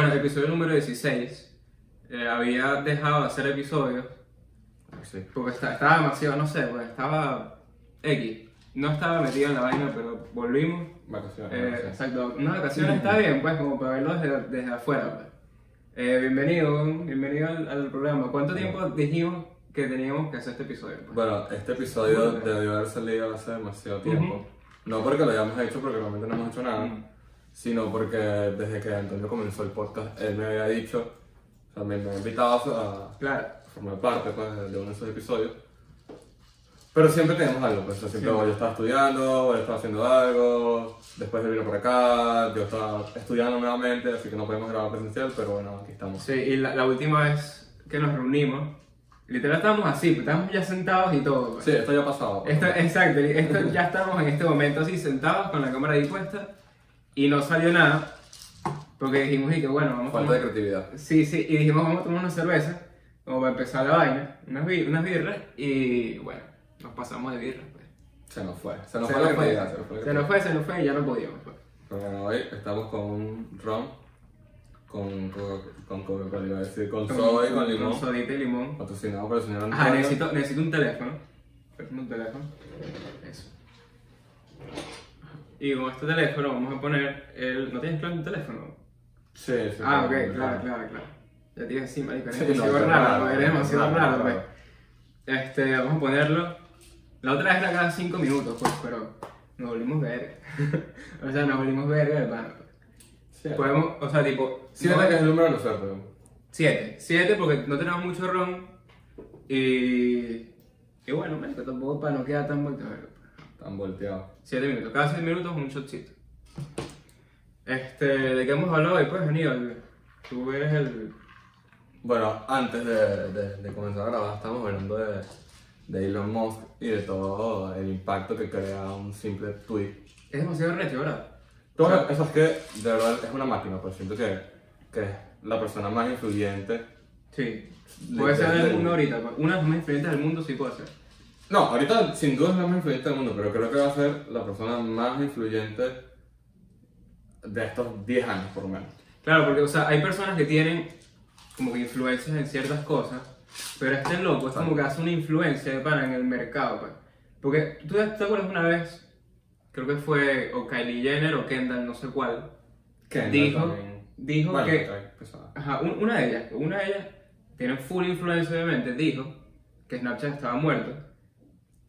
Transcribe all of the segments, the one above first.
Bueno, episodio número 16. eh, había dejado de hacer episodios Sí. porque esta- estaba demasiado, no sé, pues estaba X. No estaba metido en la vaina, pero volvimos. Vacaciones. Eh, vacaciones. exacto, unas vacaciones está bien, pues, como para verlo desde, desde afuera. Pues. Eh, bienvenido, bienvenido al, al programa. ¿Cuánto tiempo dijimos que teníamos que hacer este episodio? pues? Bueno, este episodio debió haber salido hace demasiado tiempo. Ujú. No porque lo hayamos hecho, porque realmente no hemos hecho nada, Ujú. Sino porque desde que Antonio comenzó el podcast, él me había dicho, o sea, me, me había invitado a, Claro. formar parte pues, de uno de esos episodios. Pero siempre tenemos algo, pues, siempre Sí. yo estaba estudiando, él estaba haciendo algo, después él vino por acá, yo estaba estudiando nuevamente, así que no podemos grabar presencial, pero bueno, aquí estamos. Sí, y la, la última vez que nos reunimos, literal estábamos así, pues, estábamos ya sentados y todo. pues. Sí, esto ya ha pasado. Esto, exacto, esto, ya estamos en este momento así sentados con la cámara ahí puesta y no salió nada porque dijimos y que bueno, vamos a Falta de tomar- creatividad. Sí, sí, y dijimos vamos a tomar una cerveza como para empezar la vaina, unas, bir- unas birras y bueno, nos pasamos de birras. Pues. Se nos fue, se nos Se fue la nos fue, creatividad. Se nos fue se nos fue, se nos fue y ya no podíamos. Pues. Bueno, hoy estamos con un ron, con con con Coca-Cola, iba a decir, con soda y con limón, Con sodita y limón. patrocinado por el señor Antonio. Ajá, necesito, necesito un teléfono. Préstame un teléfono. Eso. Y con este teléfono vamos a poner el... ¿No tienes claro un teléfono? Sí, sí. Ah, ok, claro, claro, claro, claro. Ya te dije así, marico, eres Sí, demasiado no, raro, eres demasiado raro, pues. claro. Este, vamos a ponerlo. La otra vez era cada 5 minutos, pues, pero nos volvimos verga. o sea, nos volvimos pana. pues. Sí. Podemos, o sea, tipo. Siete que es el número de suerte. 7. 7 porque no tenemos mucho ron. Y. Y bueno, marico, tampoco para no quedar tan vuelto Tan volteado. 7 minutos. Cada 6 minutos un shotcito. Este, ¿de qué hemos hablado hoy? Pues, Aníbal, tú eres el. Bueno, antes de, de, de comenzar a grabar, estamos hablando de, de Elon Musk y de todo el impacto que crea un simple tweet. Es demasiado recho, ¿verdad? Todo eso es que, de verdad, es una máquina, pues siento que, que es la persona más influyente. Sí. Puede ser del mundo ahorita. pues. Una de las más influyentes del mundo sí puede ser. No, ahorita sin duda es la más influyente del mundo, pero creo que va a ser la persona más influyente de estos 10 años, por lo menos. Claro, porque, o sea, hay personas que tienen como que influencias en ciertas cosas, pero este loco es como que hace una influencia de pana en el mercado, pues. Porque, ¿tú te acuerdas una vez? Creo que fue o Kylie Jenner o Kendall, no sé cuál. Kendall dijo, también. dijo Bueno, que... pesada. Ajá, un- una de ellas, una de ellas tiene full influencia obviamente, dijo que Snapchat estaba muerto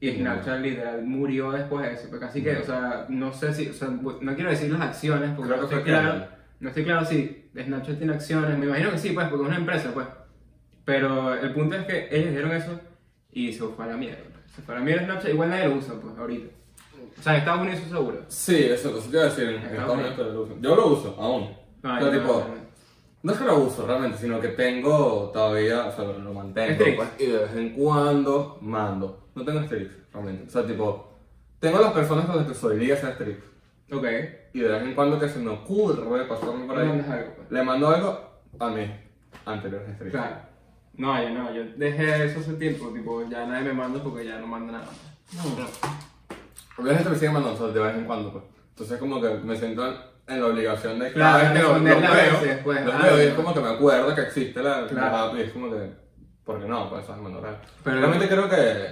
y Snapchat literal murió después de eso, porque así que, o sea, no sé si, o sea, no quiero decir las acciones porque Creo no que estoy claro, no estoy claro si Snapchat tiene acciones, me imagino que sí, pues, porque es una empresa, pues, pero el punto es que ellos dijeron eso y se fue a la mierda, pues. se fue a la mierda Snapchat, igual nadie lo usa, pues, ahorita. O sea, en Estados Unidos seguro. Sí, eso, eso te iba a decir. En Estados. Unidos lo uso. Yo lo uso, aún. No, Pero yo tipo, no, no. No es que lo uso realmente, sino que tengo todavía, o sea, lo, mantengo. Strix. pues, y de vez en cuando mando. No tengo Strix, realmente. O sea, tipo, tengo las personas con las que solía hacer Strix. Ok. Y de vez en cuando que se me ocurre pasarme por ahí, algo, pues. le mando algo a mis anteriores Strix. Claro. No, yo no, yo dejé eso hace tiempo, tipo, ya nadie me manda porque ya no manda nada. Porque la gente me sigue mandando, o sea, de vez en cuando, pues. Entonces, como que me siento en, la obligación de Claro, cada vez que lo, responder lo las veo, veces, pues, los ah, veo y es como que me acuerdo que existe la, Claro. la app y es como que, ¿por qué no? Pues eso es mandar Pero- Pero realmente creo que,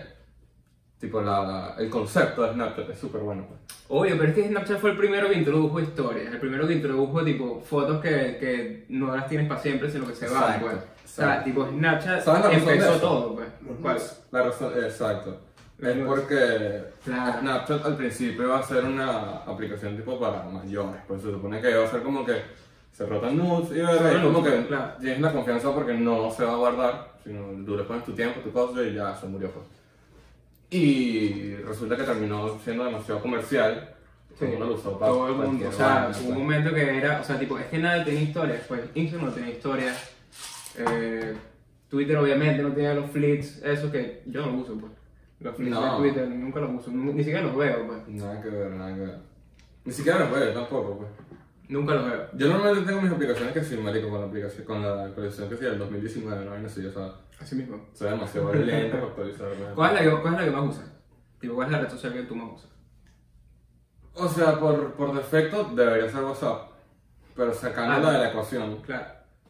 tipo, la, la- el concepto de Snapchat es súper bueno, pues. Obvio, pero es que Snapchat fue el primero que introdujo historias, el primero que introdujo tipo fotos que, que no las tienes para siempre, sino que se van, Exacto, pues. O sea, tipo Snapchat ¿Sabes la razón de empezó todo, pues. ¿Cuál? La razón, exacto. Es porque Claro. Snapchat al principio va a ser una aplicación tipo para mayores, pues se supone que va a ser como que se rotan nudes y ver, Solo es como que claro. tienes la confianza porque no se va a guardar, sino tú le pones tu tiempo, tu cosa y ya se murió pues. Y resulta que terminó siendo demasiado comercial, Sí. todo el mundo lo usó para Todo el mundo, o sea, hubo pues. un momento que era, o sea, tipo, es que nadie tenía historias, pues Instagram no tenía historias, eh, Twitter obviamente no tenía los fleets, eso que yo no uso, pues. Los No. de Twitter nunca los uso, ni siquiera los veo, pues. Nada que ver, nada que ver. Ni siquiera los veo tampoco, pues. Nunca los veo. Yo normalmente tengo mis aplicaciones que sí, marico, con la aplicación, con la colección que sí del 2019, no vaina así, o sea, Así mismo. soy demasiado lento para actualizarme. ¿Cuál es, la que, ¿Cuál es la que más usas? Tipo, ¿cuál es la red social que tú más usas? O sea, por, por defecto debería ser WhatsApp. pero sacándola Ah, de la ecuación, Claro.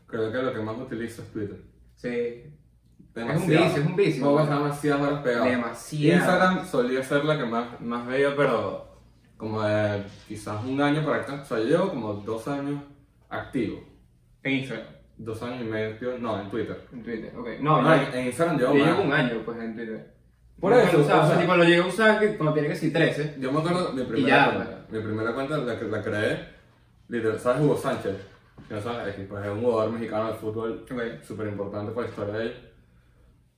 creo que lo que más utilizo es Twitter. Sí. Demasiado. vicio, es un vicio. Puedo pasar demasiadas horas pegado. Demasiado. Instagram solía ser la que más, más veía, pero como de quizás un año para acá. O sea, yo llevo como dos años activo. En Instagram. Dos años y medio, no, en Twitter. En Twitter, ok. No, No, yo, en, en Instagram yo llevo llevo más. un año pues en Twitter. Por Nunca eso, o o sea, sea- tipo lo llegué a usar que cuando tenía que ser 13. Yo me acuerdo mi primera ya, cuenta. Mi primera cuenta la, la creé, literal, ¿sabes Hugo Sánchez? No sabes, es, pues, es un jugador mexicano de fútbol Ok. súper importante para la historia de él.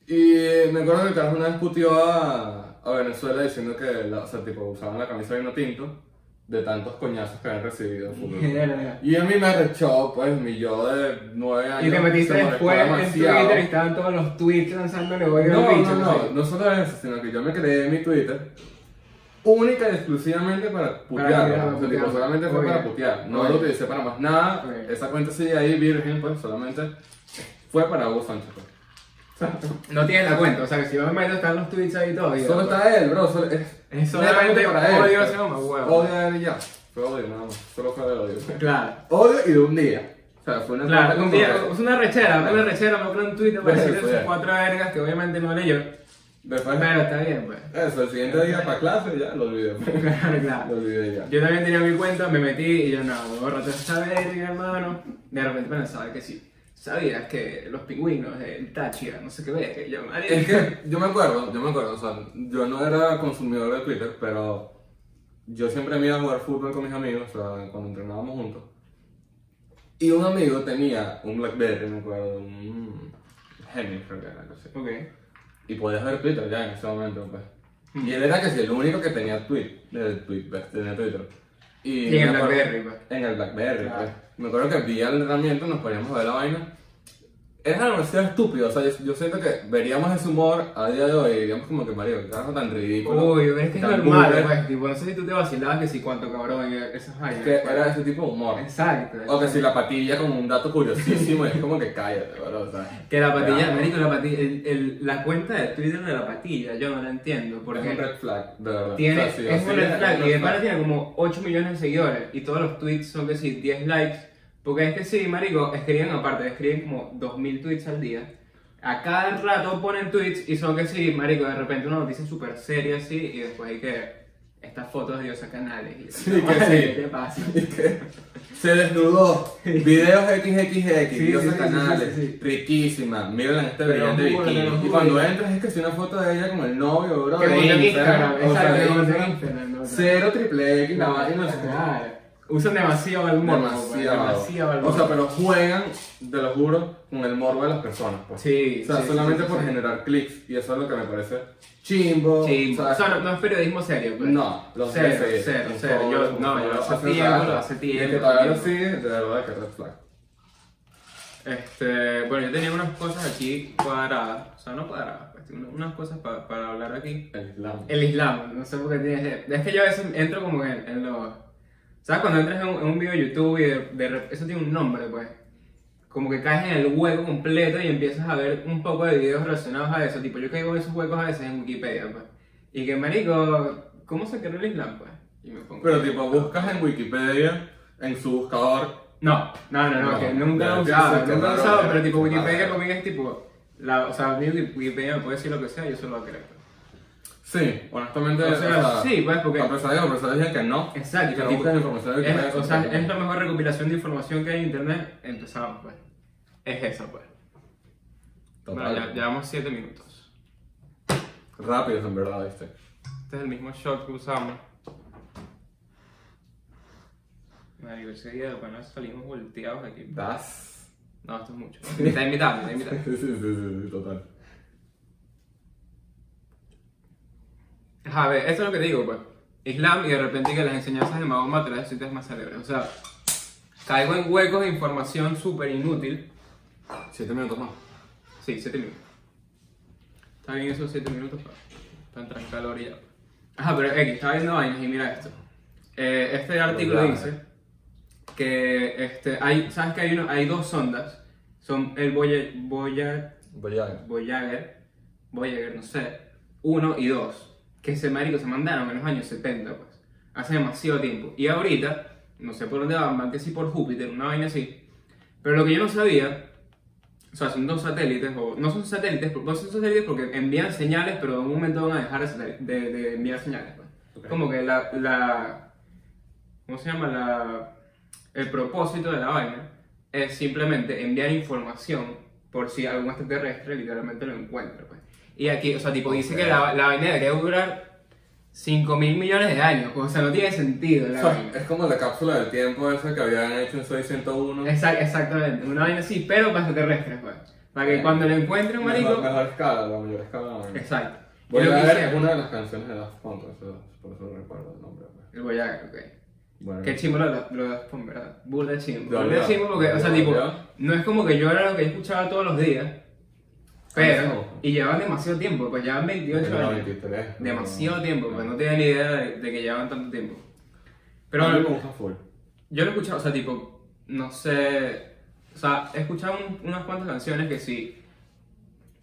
Y me acuerdo que el carajo una vez puteó a, a Venezuela diciendo que la, o sea, tipo, usaban la camisa de vino tinto de tantos coñazos que habían recibido. Y a mí me arrechó, pues, mi yo de nueve años. Y te metiste después en. Twitter y estaban todos los tweets lanzándole odio No, bicho. no, no, no solo eso, sino que yo me creé mi Twitter única y exclusivamente para putear. ¿no? O sea, tipo, solamente fue para putear. No lo utilicé para más nada. Esa cuenta sigue ahí virgen, pues solamente fue para Hugo Sánchez. Pues. No tienes la cuenta, o sea que si yo me meto están los tweets ahí todavía. Solo está él, bro. Solo, es, Es solamente para odio a pues. ese hombre, huevo. Odio a él y ya. Fue odio, nada más. Solo fue de odio. Claro. Odio y de un día. O sea, fue una Claro, cuenta un día, es una rechera, una rechera, me pone un tweet para Sí, decir fue. esas cuatro vergas que obviamente no leyó. Después, Pero está bien, pues. eso, el siguiente día para clase ya lo olvidé. Claro, claro. Lo olvidé ya. Yo también tenía mi cuenta, me metí y yo no, me borraste esa verga, hermano. De repente pensaba que sí. ¿Sabías que los pingüinos, el Táchira, no sé qué ve, que yo? Es que yo me acuerdo, yo me acuerdo, o sea, yo no era consumidor de Twitter, pero yo siempre me iba a jugar fútbol con mis amigos, o sea, cuando entrenábamos juntos. Y un amigo tenía un Blackberry, me acuerdo, un Genius, creo que era algo así. Ok. Y podías ver Twitter ya en ese momento, pues. Y él era que sí, el único que tenía tweet, el tweet, pues, tenía Twitter. Y, Y en el acuerdo- Blackberry, pues. En el Blackberry, Claro. pues. Me acuerdo que vi el entrenamiento, nos poníamos a ver la vaina. Era demasiado estúpido, o sea, yo, yo siento que veríamos ese humor a día de hoy diríamos como que, Mario, qué carajo tan ridículo. Uy, es que es normal, pues. Tipo, no sé si tú te vacilabas que si cuánto cabrón esas vainas. Que pues. era ese tipo de humor. Exacto. O que si la patilla como un dato curiosísimo, es como que cállate, ¿verdad? O sea, Que la patilla, marico, la patilla, el, el- la cuenta de Twitter de la patilla, yo no la entiendo. es Porque un red flag, de verdad. tiene, O sea, sí, es un red flag y de tiene como 8 millones de seguidores y todos los tweets son que sí, 10 likes. Porque es que sí, marico, escriben aparte, escriben como 2000 tweets al día. A cada rato ponen tweets y son que sí, marico, de repente una noticia súper seria así y después hay que estas fotos de Diosa Canales. Y Sí, que sí. ¿Qué pasa? Que se desnudó. Videos XXX, Sí, videos sí, sí, canales. sí. Riquísima. Mírenla en este brillante bikini. Y cuando entras es que si una foto de ella con el novio, bro. Que Instagram, Instagram. Cero triple X, la Claro, vaina. no sé. Usan demasiado el morbo, Demasiado. demasiado el O sea, morbo. pero juegan, te lo juro, con el morbo de las personas. Pues. Sí, O sea, sí, solamente sí, sí, por generar clics. Y eso es lo que me parece chimbo. Sí, o sea, o sea, no, no es periodismo serio, pues. No, los Cero, DSI, cero, cero. todo Yo- no, yo hace hace tiempo, rato. hace Y tiempo, el que todavía lo sigue, de verdad que red flag. Este, bueno, yo tenía unas cosas aquí cuadradas, o sea, no cuadradas, pues, unas cosas pa- para hablar aquí. El Islam. El Islam, no sé por qué tienes. Es que yo a veces entro como en, en los. ¿Sabes? Cuando entras en un, en un video de YouTube y de, de eso tiene un nombre, pues. Como que caes en el hueco completo y empiezas a ver un poco de videos relacionados a eso. Tipo, yo caigo en esos huecos a veces en Wikipedia, pues. Y que, marico, ¿cómo se creó el Islam, pues? Y me pongo. Pero tipo, buscas en Wikipedia, en su buscador, No, no, no, no, No, que nunca lo he usado, nunca lo he usado, pero tipo Wikipedia conmigo es tipo, la, o sea, mi Wikipedia me puede decir lo que sea, yo solo lo creo. Sí, honestamente, O sea, sí, pues, porque- A pesar de que los profesores dicen que no, Exacto, y que no tipo, buscan información de Wikipedia. Es, o sea, es la mejor recopilación de información que hay en internet, empezamos pues. Es esa pues. Bueno, Total. ya llevamos 7 minutos. Rápidos en verdad, viste. Este es el mismo shot que usamos. Marico, ese día bueno, salimos volteados aquí. Das. No, esto es mucho. Mitad y mitad, mitad y mitad. Sí, sí, sí, sí, total. A ver, esto es lo que digo, pues. Islam y de repente que las enseñanzas de Mahoma te las más célebres. O sea, caigo en huecos de información súper inútil. Siete minutos más. Sí, 7 minutos. Está bien esos 7 minutos para, para entrar en calor y ya. Ajá, pero X, estaba viendo vainas y mira esto. Eh, este artículo dice que este, hay, ¿sabes que hay, uno, hay dos sondas? Son el Voyager, Voyager, Voyager, Voyager, no sé, 1 y 2, que ese marico se mandaron en los años 70, pues, hace demasiado tiempo. Y ahorita no sé por dónde van, van que sí por Júpiter, una vaina así. Pero lo que yo no sabía, o sea, son dos satélites, o no son satélites, no son satélites porque envían señales, pero en un momento van a dejar de, de- enviar señales. pues. Ok. Como que la, la, ¿cómo se llama? La, el propósito de la vaina es simplemente enviar información por si algún extraterrestre literalmente lo encuentra. Pues. Y aquí, o sea, tipo, dice Ok. que la, la vaina debería durar 5 mil millones de años, o sea, no tiene sentido O la sea, vaina. es como la cápsula del tiempo esa que habían hecho en 601. Exact- exactamente, una vaina así, pero para extraterrestres, pues. Para que Eh, cuando lo encuentren, Mejor, marico. mejor escala, la mayor escala. vaina. Exacto. Voy a ver una de las canciones de Daft Punk, eso- por eso no recuerdo el nombre. pues. El Voyager, ok. Bueno, Qué chimbo lo lo de Daft Punk, ¿verdad? Burda chimbo. Burda chimbo porque, o sea, tipo, no es como que yo era lo que escuchaba todos los días, pero, y llevaban demasiado tiempo, pues llevan 28 Era años. 23, no, Demasiado no, tiempo, no. pues no tenía ni idea de, de que llevaban tanto tiempo. Pero A mí me gusta full. yo lo he escuchado, o sea, tipo, no sé, o sea, he escuchado un- unas cuantas canciones que sí.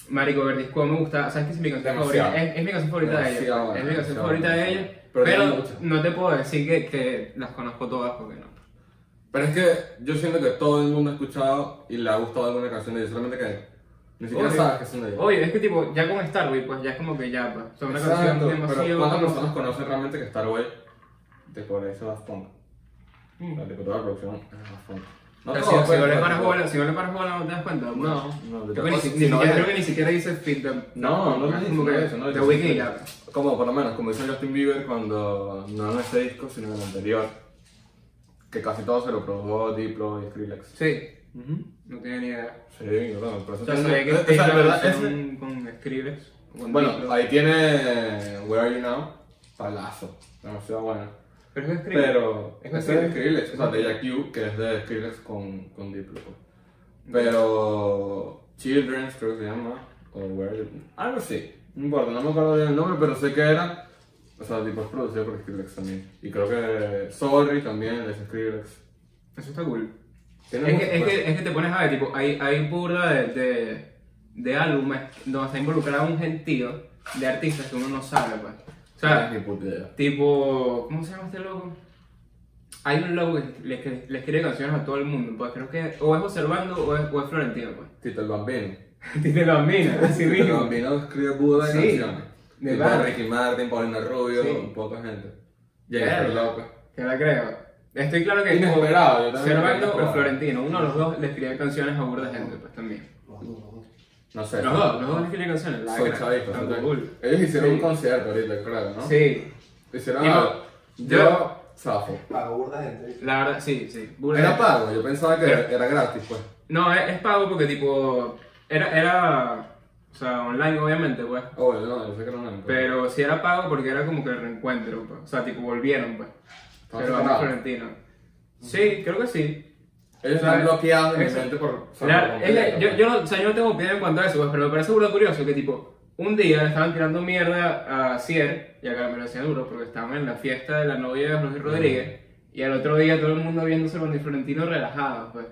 Marico Verdisco me gusta, ¿sabes qué es mi canción Demasiado. favorita? Es, es mi canción favorita de Demasiado ella. buena, Es mi canción favorita de ella, Pero pero, no te puedo decir que, que las conozco todas porque no. Pero es que yo siento que todo el mundo ha escuchado y le ha gustado alguna canción de ellos, solamente que ni siquiera Obvio. sabes que son de ellos. Oye, es que tipo, ya con Starboy, pues ya es como que ya, pues, o sea, una Exacto, canción pero demasiado... ¿cuántas como- personas conocen realmente que Starboy de por ahí se Daft Punk? Mm. La de toda la producción es Daft Punk. No Pero si, si pues, no le pero- paras bola, si no le paras bola, ¿no te das cuenta? pues? No, no, Creo que ni, si- si- si ni no siquiera, es- creo que ni siquiera dice fit the... No, no es le como que eso, no The dice Weeknd. Como por lo menos, como hizo Justin Bieber cuando no en este disco, sino en el anterior, que casi todo se lo produjo Diplo y Skrillex. Sí. No tenía ni idea. Sí, yo creo, por eso O sea, tengo- sabía que o sea, este verdad, con con Bueno, ahí tiene Where Are You Now, palazo, demasiado bueno. Pero es Skrillex. Pero, Es es Skrillex, o sea, de. Jack U, que es de Skrillex con, con Diplo. Pero, Children's creo que se llama, o Where Are You, algo así, no importa, no me acuerdo bien el nombre, pero sé que era, o sea, tipo es producido por Skrillex también. Y creo que Sorry también es Skrillex. Eso está cool. Es que, es, que, es que te pones a ver, tipo, hay, hay burda de, de, de álbumes donde está involucrado un gentío de artistas que uno no sabe, pues. O sea, tipo, ¿cómo se llama este loco? Hay un loco que le, que le escribe canciones a todo el mundo, pues creo que o es Observando o es, o es Florentino, pues. Tito el Bambino. Tite Bambina, así Tito el mismo. Bambino escribe Buda de Sí, canciones. de Tipo. Ricky Martin, Paulina Rubio, Sí. poca gente. Verga. Lopez. Que la creo. Estoy claro que Inesperado, yo inesperado. o Florentino, uno de los dos le escribe canciones a burda de gente, pues también. No sé. Los dos, los dos le escriben canciones, la Soy chavito. Tanto ¿sí? cool. Ellos hicieron Sí. un concierto ahorita, creo, ¿no? Sí, Hicieron algo. yo- Yo, Zafo. Pago burda gente. la verdad, sí, sí. burda Era pago, yo pensaba que Pero- era gratis, pues. No, es, es pago porque tipo, era, era, o sea, online obviamente, pues. Oh, no, yo sé que no era. Pero sí era pago porque era como que el reencuentro, pues. O sea, tipo, volvieron, pues. Pero a separados. Florentino. Sí, creo que sí. Ellos están bloqueados mente por. La- es yo, yo, no, o sea, yo no tengo opinión en cuanto a eso, pues, pero me parece burda curioso que tipo, un día le estaban tirando mierda a Cier, y acá me lo decía duro, porque estaban en la fiesta de la novia de José Rodríguez, y al otro día todo el mundo viéndose con el Florentino relajado, pues.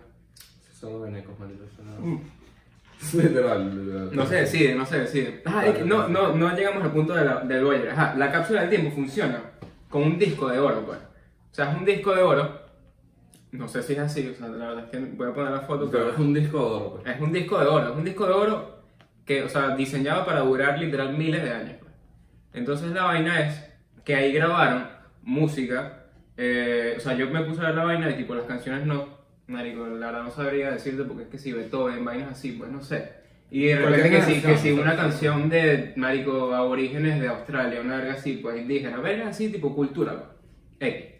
Son los venecos, malditos. Literal, literal. No se decide, no se decide. Ah, es que no, no, no llegamos al punto de la, del Voyager. Ajá, la cápsula del tiempo funciona con un disco de oro, pues. O sea, es un disco de oro. No sé si es así, o sea, la verdad es que voy a poner la foto, Pero pero es un disco de oro, pues. es un disco de oro. Es un disco de oro que, o sea, diseñado para durar literal miles de años. pues. Entonces la vaina es que ahí grabaron música. eh, o sea, yo me puse a ver la vaina y tipo las canciones no, marico, la verdad no sabría decirte porque es que si Beethoven, vainas así, pues no sé. Y de repente que sí, que si una canción de, marico, aborígenes de Australia, una verga así, pues indígena, verga así, tipo cultura, pues. X.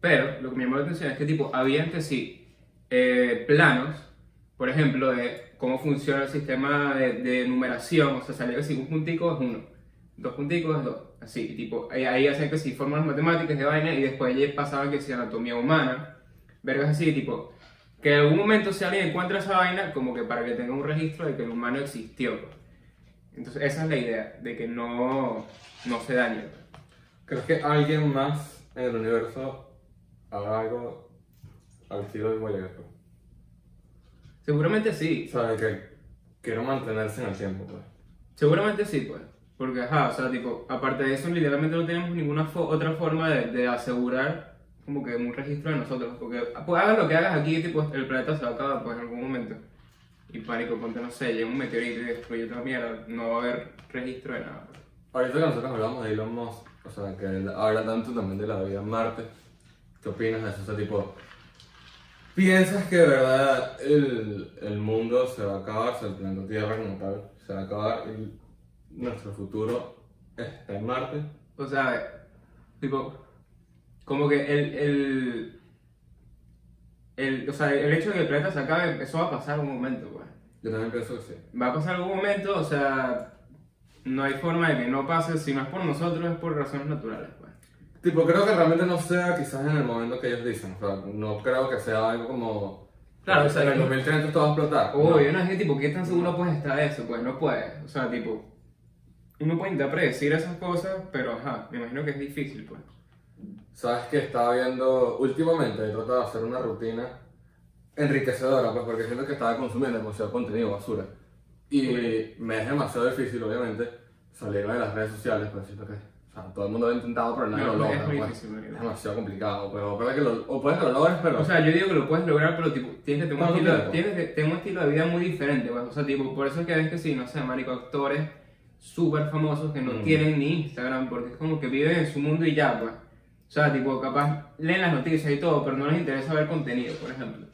Pero lo que me llamó la atención es que tipo, habían que sí, eh, planos, por ejemplo, de cómo funciona el sistema de, de numeración, o sea, salía que si un puntico es uno, dos punticos es dos, así, y tipo, ahí, ahí hacían que si formas matemáticas de vaina y después ya pasaban que si anatomía humana, vergas así, tipo, que en algún momento si alguien encuentra esa vaina, como que para que tenga un registro de que el humano existió. Entonces esa es la idea, de que no, no se dañe. ¿Crees que alguien más en el universo haga algo al estilo de pues? Seguramente O sí, sea, que quiero mantenerse en el tiempo, pues. seguramente sí, pues. Porque, ajá, o sea, tipo, aparte de eso, literalmente no tenemos ninguna fo- otra forma de, de asegurar como que un registro de nosotros. Porque pues hagas lo que hagas aquí, tipo, el planeta se va a acabar pues, en algún momento. Y pánico, ponte, no sé, llega un meteorito y destruye toda mierda, no va a haber registro de nada. pues. Ahorita que nosotros hablamos de Elon Musk, o sea, que él habla tanto también de la vida en Marte, ¿qué opinas de eso? O sea, tipo, ¿piensas que de verdad el, el mundo se va a acabar, o sea, el planeta Tierra como tal, se va a acabar y nuestro futuro está en Marte? O sea, tipo, como que el, el, el, o sea, el hecho de que el planeta se acabe, eso va a pasar algún momento, pues. Yo también pienso que sí. Va a pasar algún momento, o sea, no hay forma de que no pase, si no es por nosotros, es por razones naturales. Tipo, creo que realmente no sea quizás en el momento que ellos dicen, o sea, no creo que sea algo como... Claro, o sea, en el yo- 2030 esto va a explotar. Uy, no. una gente, tipo, ¿qué tan seguro puedes estar eso? Pues no puedes, o sea, tipo, uno puede intentar predecir esas cosas, pero ajá, me imagino que es difícil, pues. Sabes que estaba viendo últimamente, he tratado de hacer una rutina enriquecedora, pues porque siento que estaba consumiendo demasiado contenido basura. Y me es demasiado difícil, obviamente, salirme de las redes sociales, pues siento que sea, todo el mundo lo ha intentado, pero nadie No, lo es logra. muy pues. difícil, es demasiado complicado, pero que lo, o puedes que lo logres, pero... O sea, yo digo que lo puedes lograr, pero tipo, tienes que tener un, ¿Cuánto estilo, tiempo? tienes que tener un estilo de vida muy diferente, pues. O sea, tipo, por eso es que ves que sí, no sé, marico, actores súper famosos que no Mm. tienen ni Instagram, porque es como que viven en su mundo y ya, pues. O sea, tipo, capaz leen las noticias y todo, pero no les interesa ver contenido, por ejemplo.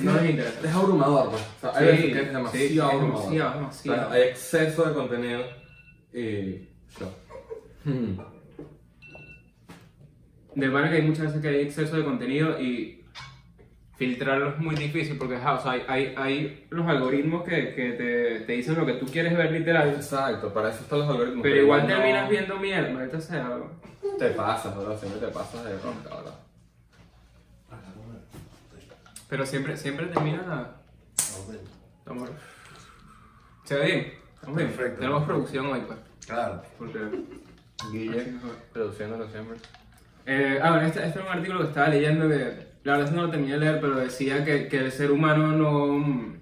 No les interesa. Es abrumador, pues. O sea, hay Sí, veces que es sí, demasiado es abrumador. demasiado, demasiado. O sea, hay exceso de contenido y... yo. Hmm. De verdad que hay muchas veces que hay exceso de contenido y filtrarlo es muy difícil porque ajá, o sea, hay, hay, hay los algoritmos que, que te, te dicen lo que tú quieres ver literal, Exacto, para eso están los algoritmos. pero igual no- terminas viendo mierda, maldita sea. bro. Te pasas, bro, siempre te pasas de ronca, ¿verdad? Pero siempre, siempre termina... Estamos... ¿Se ve bien? Estamos bien. Perfecto. Tenemos producción hoy, pues. Claro. Porque... Guille, produciéndolo siempre. Eh, ah, bueno, este, este era un artículo que estaba leyendo que, la verdad es que no lo terminé de leer, pero decía que, que el ser humano no,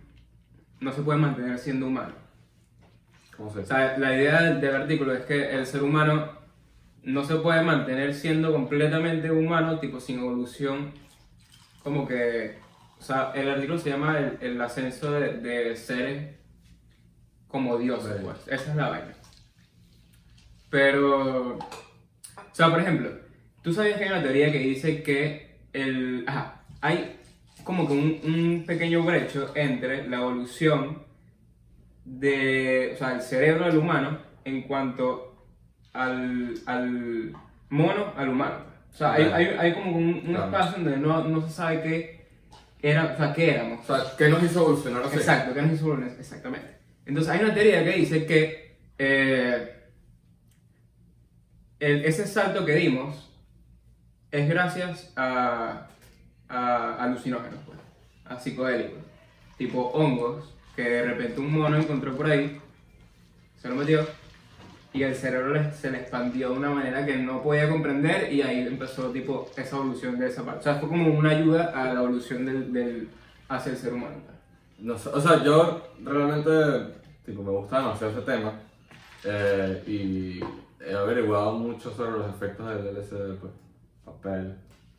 no se puede mantener siendo humano. ¿Cómo se O sea, la idea del, del artículo es que el ser humano no se puede mantener siendo completamente humano, tipo sin evolución, como que, o sea, el artículo se llama el, el ascenso de, de seres como dioses, pues. Esa es la vaina. Pero, o sea, por ejemplo, tú sabías que hay una teoría que dice que el, ajá, hay como que un, un pequeño brecho entre la evolución de, o sea, el cerebro del humano en cuanto al, al mono, al humano. O sea, hay, hay, hay como un, espacio donde no, no se sabe qué era, o sea, qué éramos. O sea, ¿qué nos hizo evolucionar así? Exacto, que nos hizo evolucionar, exactamente. Entonces hay una teoría que dice que eh, el- ese salto que dimos es gracias a, a alucinógenos, pues, a psicodélicos, tipo hongos, que de repente un mono encontró por ahí, se lo metió, y el cerebro se le expandió de una manera que no podía comprender, y ahí empezó tipo esa evolución de esa parte. O sea, fue como una ayuda a la evolución del, del hacia el ser humano. No o sea, yo realmente, tipo, me gusta demasiado ese tema eh, y he averiguado mucho sobre los efectos del LSD, pues, papel,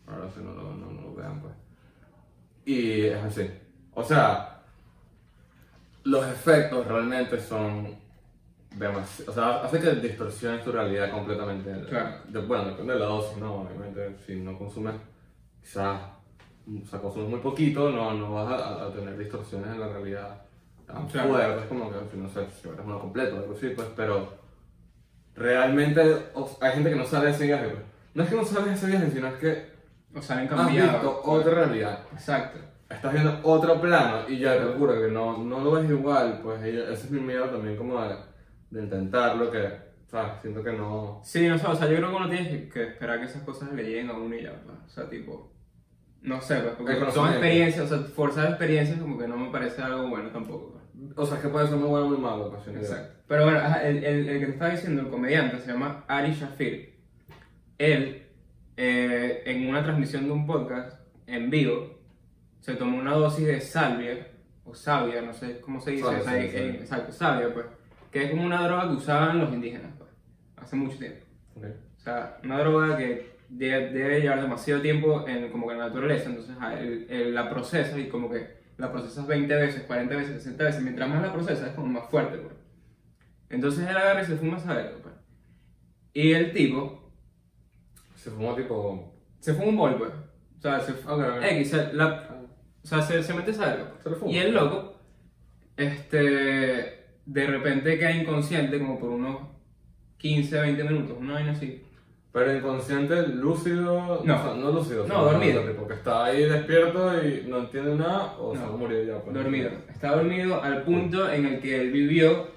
ahora si no lo, no, no lo vean, pues. Y es así. O sea, los efectos realmente son demasiado, o sea, hace que distorsiones tu realidad completamente. Claro. De- bueno, depende de la dosis, ¿no? Obviamente, si no consumes, quizás, o sea, consumes muy poquito, no, no vas a, a tener distorsiones en la realidad tan Claro. fuertes como que, no sé, si eres uno completo o algo así, pues, pero realmente hay gente que no sale de ese viaje. No es que no sales de ese viaje, sino es que O sea, han has visto otra realidad. Exacto. Estás viendo otro plano y ya te juro que no, no lo ves igual, pues ese es mi miedo también como de, de intentarlo, que, ¿sabes? Siento que no... Sí, no sé, o sea, yo creo que uno tiene que, que esperar que esas cosas le lleguen a uno y ya, pues. O sea, tipo. No sé, pues, porque son experiencias, o sea, forzar experiencias como que no me parece algo bueno tampoco, pues. O sea, que puede ser muy bueno o muy malo, pues. Exacto. Pero bueno, el, el, el que te estaba diciendo, el comediante, se llama Ari Shafir. Él, eh, en una transmisión de un podcast en vivo, se tomó una dosis de salvia, o savia, no sé cómo se dice, Salvia, o sea, sí, sí. exacto, savia, pues, que es como una droga que usaban los indígenas, pues, hace mucho tiempo. Ok. O sea, una droga que debe, debe llevar demasiado tiempo en, como que en la naturaleza, entonces él, él la procesa y como que la procesas 20 veces, 40 veces, 60 veces, mientras más la procesas es como más fuerte, pues. Entonces él agarra y se fuma esa verga, pues. Y el tipo Se fumó tipo. se fuma un bol, pues. O sea, se Ok, ok. X, se, la- o sea, se, se mete esa verga. Se lo fuma. Y el loco, este, de repente queda inconsciente como por unos 15, 20 minutos, una vaina así. Pero inconsciente, lúcido. No. o sea, no lúcido. No, dormido. Porque está ahí despierto y no entiende nada o se No. murió ya. pues. Dormido. Está dormido al punto en el que él vivió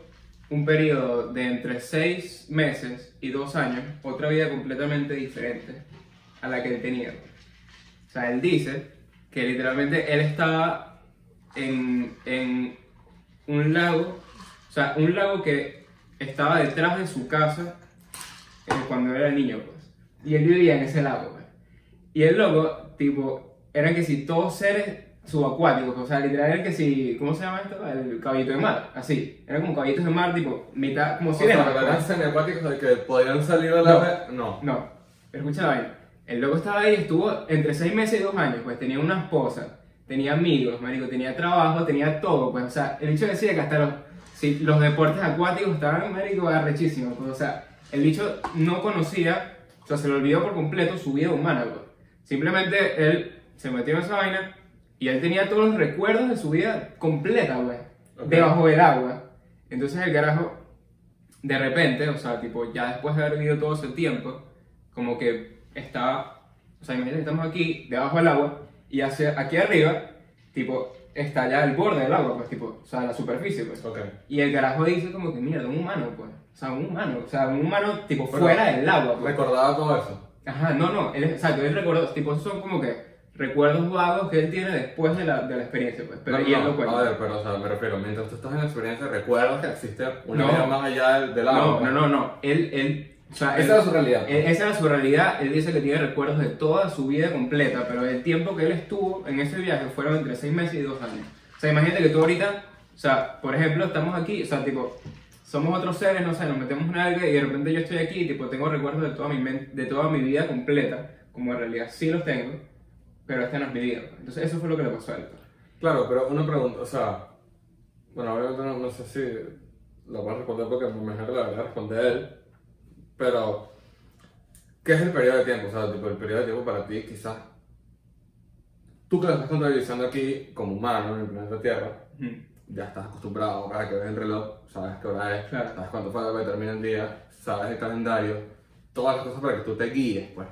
un periodo de entre 6 meses y 2 años, otra vida completamente diferente a la que él tenía. O sea, él dice que literalmente él estaba en, en un lago, o sea, un lago que estaba detrás de su casa eh, cuando era niño, pues. Y él vivía en ese lago, pues. Y el loco, tipo, eran que si todos seres subacuáticos, o sea, literal era que si, ¿cómo se llama esto? El caballito de mar, así. Eran como caballitos de mar, tipo, mitad, como O sirenas. sea, pues. eran semiacuáticos de que podían salir a No. la. No. No, escucha la vaina. El loco estaba ahí, estuvo entre 6 meses y 2 años, pues tenía una esposa, tenía amigos, marico, tenía trabajo, tenía todo, pues, o sea, el bicho decía que hasta los, si, los deportes acuáticos estaban, marico, arrechísimos, pues, o sea, el bicho no conocía, o sea, se le olvidó por completo su vida humana, pues. Simplemente él se metió en esa vaina y él tenía todos los recuerdos de su vida completa, Ok. debajo del agua. Entonces el carajo, de repente, o sea, tipo, ya después de haber vivido todo ese tiempo, como que estaba, o sea, imagínate estamos aquí, debajo del agua, y hacia, aquí arriba, tipo, está ya el borde del agua, pues, tipo, o sea, la superficie, pues. Ok. Y el carajo dice como que, mierda, un humano, pues. O sea, un humano, o sea, un humano, tipo, Pero- fuera del agua, pues. Recordaba todo eso. Ajá, no, no, él, exacto, él recuerda, tipo, esos son como que recuerdos vagos que él tiene después de la, de la experiencia, pues. Pero No, y él no, lo cuenta. A ver, pero o sea, me refiero, mientras tú estás en la experiencia, recuerdas que existe una No. vida más allá del, del agua. No, pues. no, no, no. Él, él, o sea, él- Esa era su realidad. él- esa era su realidad. Él dice que tiene recuerdos de toda su vida completa, pero el tiempo que él estuvo en ese viaje fueron entre seis meses y dos años. O sea, imagínate que tú ahorita, o sea, por ejemplo, estamos aquí, o sea, tipo, somos otros seres, no sé, nos metemos en algo y de repente yo estoy aquí, tipo, tengo recuerdos de toda mi, de toda mi vida completa, como en realidad sí los tengo, pero esta no es mi vida. Entonces, eso fue lo que le pasó a él. Claro, pero una pregunta, o sea, bueno, obviamente no, no sé si lo voy a responder porque me imagino que la verdad responde él, pero ¿qué es el periodo de tiempo? O sea, tipo, el periodo de tiempo para ti quizás, tú que lo estás contabilizando aquí como humano en el planeta Tierra, Ujú. Ya estás acostumbrado, cada que ves el reloj, sabes qué hora es, Claro. sabes cuánto falta para que termine el día, sabes el calendario, todas las cosas para que tú te guíes, pues.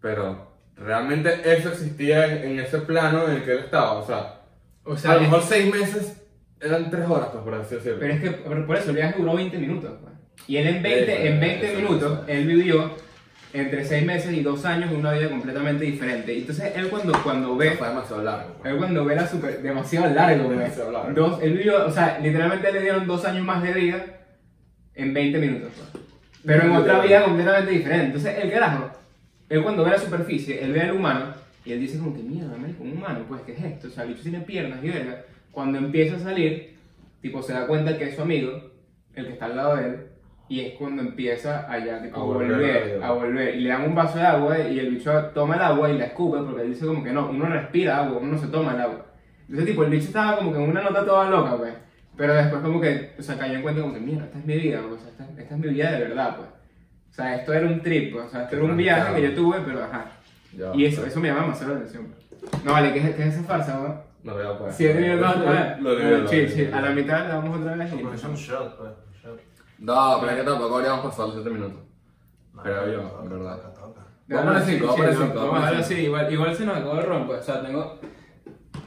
Pero, ¿realmente eso existía en, en ese plano en el que él estaba? O sea, O sea, a lo es- mejor seis meses eran tres horas, pues, por así decirlo. Pero es que por eso el viaje duró 20 minutos. pues. Y él en 20, Sí, en pues, 20 eso, minutos, él vivió entre 6 meses y 2 años una vida completamente diferente. Entonces él cuando, cuando ve... fue demasiado largo. pues. Él cuando ve la super... Demasiado largo, güey. Demasiado largo. Dos, él vivió, o sea, literalmente le dieron 2 años más de vida en 20 minutos. pues. Pero en otra vida completamente diferente. Entonces el carajo, él cuando ve la superficie, él ve al humano y él dice como que mierda, marico, un humano, pues, ¿qué es esto? O sea, el bicho tiene piernas y verga. Cuando empieza a salir, tipo, se da cuenta que es su amigo, el que está al lado de él, y es cuando empieza allá, tipo, A volver volver, a volver. Y le dan un vaso de agua y el bicho toma el agua y la escupe porque él dice como que no, uno respira agua, uno no se toma el agua. Entonces, tipo, el bicho estaba como que en una nota toda loca, pues. Pero después como que, o sea, cayó en cuenta como que, mira, esta es mi vida, pues, o sea, esta, esta es mi vida de verdad, pues. O sea, esto era un trip, pues, o sea, esto era un viaje que yo tuve, pero ajá. Ya, Y eso, pues. eso me llama demasiado la atención. pues. No, vale, ¿qué es, qué es esa farsa, weón? No, ya, pues. Siete minutos otra vez. Lo chill, olvidé. chill. A la mitad le damos otra vez y... Porque es un shot, pues. No, pero es que tampoco habríamos pasado los 7 minutos. Creo yo, en verdad. Vamos a poner cinco, vamos a poner cinco, Vamos a poner igual, igual se nos acabó el ron, pues. O sea, tengo...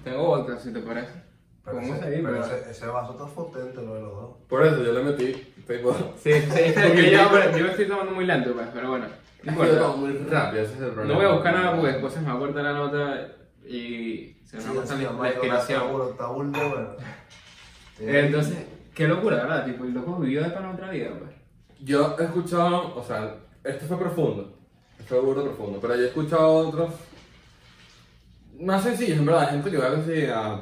Tengo vodka, si te parece. Pero, Vamos ese, a ir, pero ese, ese vaso está potente, lo de los dos. Por eso yo le metí, tipo. Sí, sí, que yo, yo estoy tomando muy lento, pues, pero bueno. No Es que yo importa. tomo muy rápido, ese es el problema. No voy a buscar nada porque después se me va a cortar la nota y se me Sí, va a cortar sí, la inspiración. está bueno. Sí. Entonces, qué locura, ¿verdad? Tipo, el loco vivió de pana otra vida, pues. Yo he escuchado, o sea, este fue profundo, este fue burdo profundo, pero yo he escuchado otros más sencillos, en verdad, gente que va casi a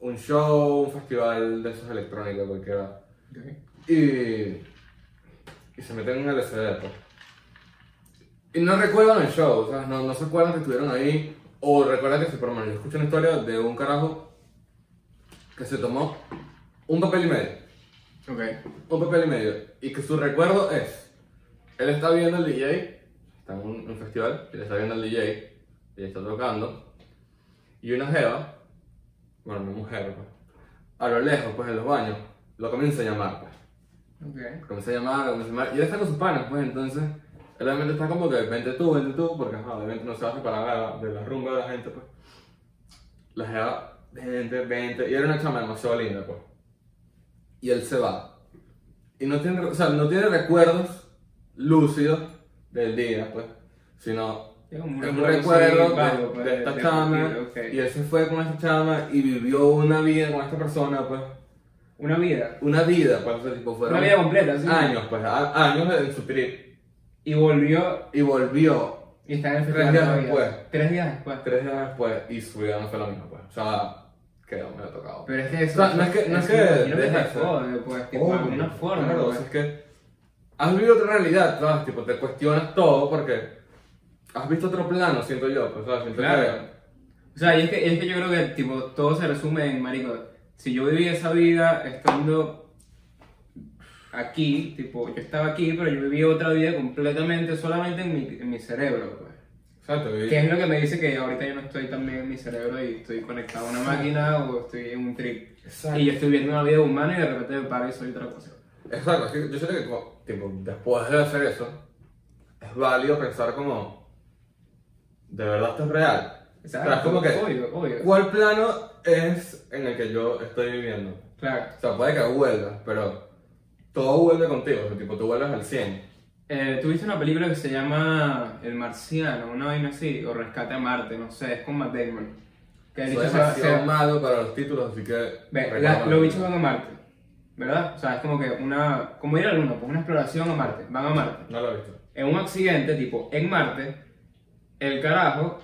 un show, un festival de esos electrónicos, cualquiera, y, y se meten en LSD, pues. Y no recuerdan el show, o sea, no, no se acuerdan que estuvieron ahí. O recuerdan que se por lo menos yo escuché una historia de un carajo que se tomó un papel y medio. Ok. Un papel y medio. Y que su recuerdo es, él está viendo el DJ, está en un, un festival, él está viendo el DJ, y está tocando, y una jeva, bueno, una mujer, pues, a lo lejos, pues en los baños, lo comienza a llamar, pues. Ok. Comienza a llamar, comienza a llamar, y él está con sus panas, pues entonces, él obviamente está como que, vente tú, vente tú, porque ajá, obviamente no se va a separar de la, rumba de la gente, pues. La jeva, vente, vente, y era una chama demasiado linda, pues. Y él se va. Y no tiene, o sea, no tiene recuerdos lúcidos del día, pues, sino Es un recuerdo, de, pues, de esta de chama, futuro, y él se fue con esta chama y vivió una vida con esta persona, pues, Una vida. una vida, pues, o sea, tipo, fueron Una vida completa, sí. años, pues, a- años en su trip, Y volvió y volvió y está en el Tres días después. Tres días después. tres días después y su vida no fue la misma, pues, o sea, quedó medio tocado. Pero es que eso. O sea, no es que- no es que me imagino deja te jode, pues, tipo, alguna forma. Claro, pues. es que has vivido otra realidad, ¿sabes? Tipo, te cuestionas todo porque has visto otro plano, siento yo, pues, ¿sabes? Siento Claro. O sea, y es que, y es que yo creo que tipo, todo se resume en, marico, si yo viví esa vida estando aquí, tipo, yo estaba aquí, pero yo viví otra vida completamente solamente en mi, en mi cerebro, pues. Que, exacto, ¿Qué es lo que me dice que ahorita yo no estoy también en mi cerebro y estoy conectado a una máquina o estoy en un trip? Exacto. Y yo estoy viendo una vida humana y de repente me paro y soy otra cosa. Exacto, que yo siento que como, tipo, después de hacer eso, es válido pensar como, ¿de verdad esto es real? O sea, es como que, Obvio, obvio. ¿cuál plano es en el que yo estoy viviendo? Claro. O sea, puede que vuelvas, pero todo vuelve contigo, o sea, tipo, tú vuelves al 100. Eh, ¿Tuviste una película que se llama El Marciano, una vaina así? O Rescate a Marte, no sé, es con Matt Damon. Que Soy demasiado se- malo para los títulos, así que... Ve, la- los bichos van a Marte, ¿verdad? O sea, es como que una. Como ir a la Luna, pues una exploración a Marte. Van a Marte. No lo he visto. En un accidente, tipo, en Marte, el carajo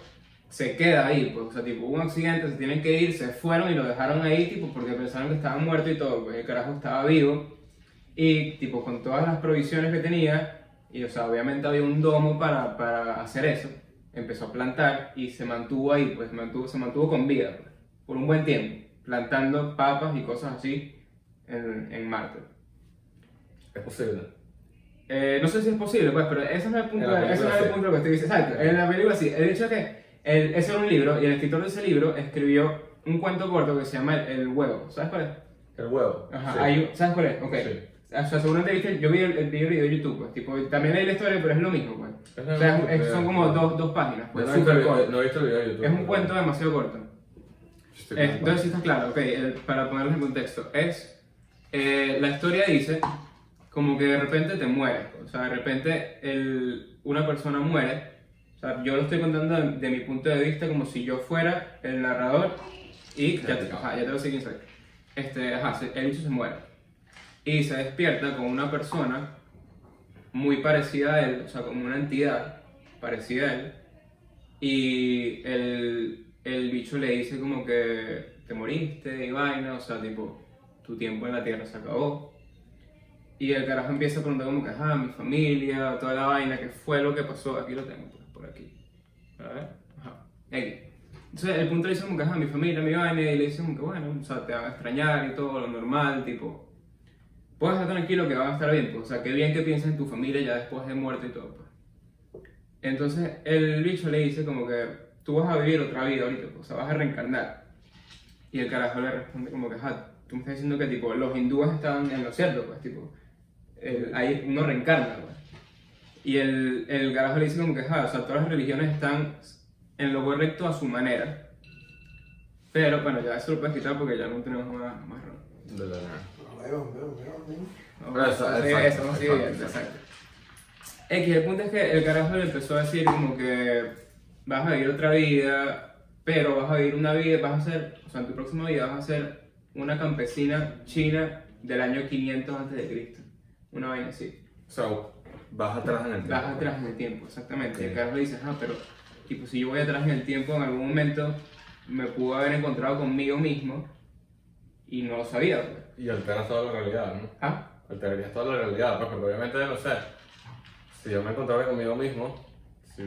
se queda ahí, pues, o sea, tipo, hubo un accidente, se tienen que ir, se fueron y lo dejaron ahí, tipo, porque pensaron que estaba muerto y todo, pues el carajo estaba vivo y, tipo, con todas las provisiones que tenía, y, o sea, obviamente había un domo para, para hacer eso, empezó a plantar y se mantuvo ahí, pues, mantuvo, se mantuvo con vida, pues, por un buen tiempo, plantando papas y cosas así en, en Marte. Es posible. Eh, no sé si es posible, pues, pero ese no es el punto, la ese no es el punto que estoy diciendo. Exacto, en la película sí. El hecho es que el- ese era un libro y el escritor de ese libro escribió un cuento corto que se llama El, El huevo. ¿Sabes cuál es? El huevo. Ajá, Sí. hay ¿sabes cuál es? Ok. Sí. O sea, seguramente viste, yo vi el, el video de YouTube, pues, tipo, también leí la historia, pero es lo mismo, pues. Es O sea, mismo, es- pero- son como dos, dos páginas, pues, no, he visto súper el video- corto. no he visto el video de YouTube. Es un cuento demasiado corto. Estoy Eh, entonces sí está claro, ok, el- para ponerlo en contexto, es, eh, la historia dice como que de repente te mueres, o sea, de repente el, una persona muere, o sea, yo lo estoy contando de, de mi punto de vista como si yo fuera el narrador y ya te, ajá, ya te lo sé quién soy. Este, ajá, se- el bicho se muere y se despierta con una persona muy parecida a él, o sea, como una entidad parecida a él, y el, el bicho le dice como que te moriste y vaina, o sea, tipo, tu tiempo en la tierra se acabó. Y el carajo empieza a preguntar como que, ajá, mi familia, toda la vaina, qué fue lo que pasó, aquí lo tengo, pues, por aquí. A ver, ajá, X. Entonces el punto le dice como que, ajá, mi familia, mi vaina, y le dice como que, bueno, o sea, te van a extrañar y todo, lo normal, tipo, puedes estar tranquilo que van a estar bien, pues, o sea, qué bien que pienses en tu familia ya después de muerto y todo, pues. Entonces el bicho le dice como que tú vas a vivir otra vida ahorita, pues, o sea, vas a reencarnar. Y el carajo le responde como que, ajá, tú me estás diciendo que tipo los hindúes están en lo cierto, pues, tipo, el- ahí uno reencarna, pues. Y el, el carajo le dice como que, ajá, o sea, todas las religiones están en lo correcto a su manera. Pero bueno, ya eso lo puedes quitar porque ya no tenemos más, más ron. Exacto. X, el punto es que el carajo le empezó a decir como que vas a vivir otra vida, pero vas a vivir una vida, vas a ser, o sea, en tu próxima vida vas a ser una campesina china del año 500 antes de Cristo. Una vaina así. O sea, vas atrás en el tiempo. Vas atrás en el tiempo, exactamente. Y el carajo le dice, ah, pero tipo, si yo voy atrás en el tiempo, en algún momento me pudo haber encontrado conmigo mismo y no lo sabía, pues. Y alteras toda la realidad, ¿no? Ah, Alterarías toda la realidad, pues, porque obviamente, no sé, si yo me encontrara conmigo mismo, si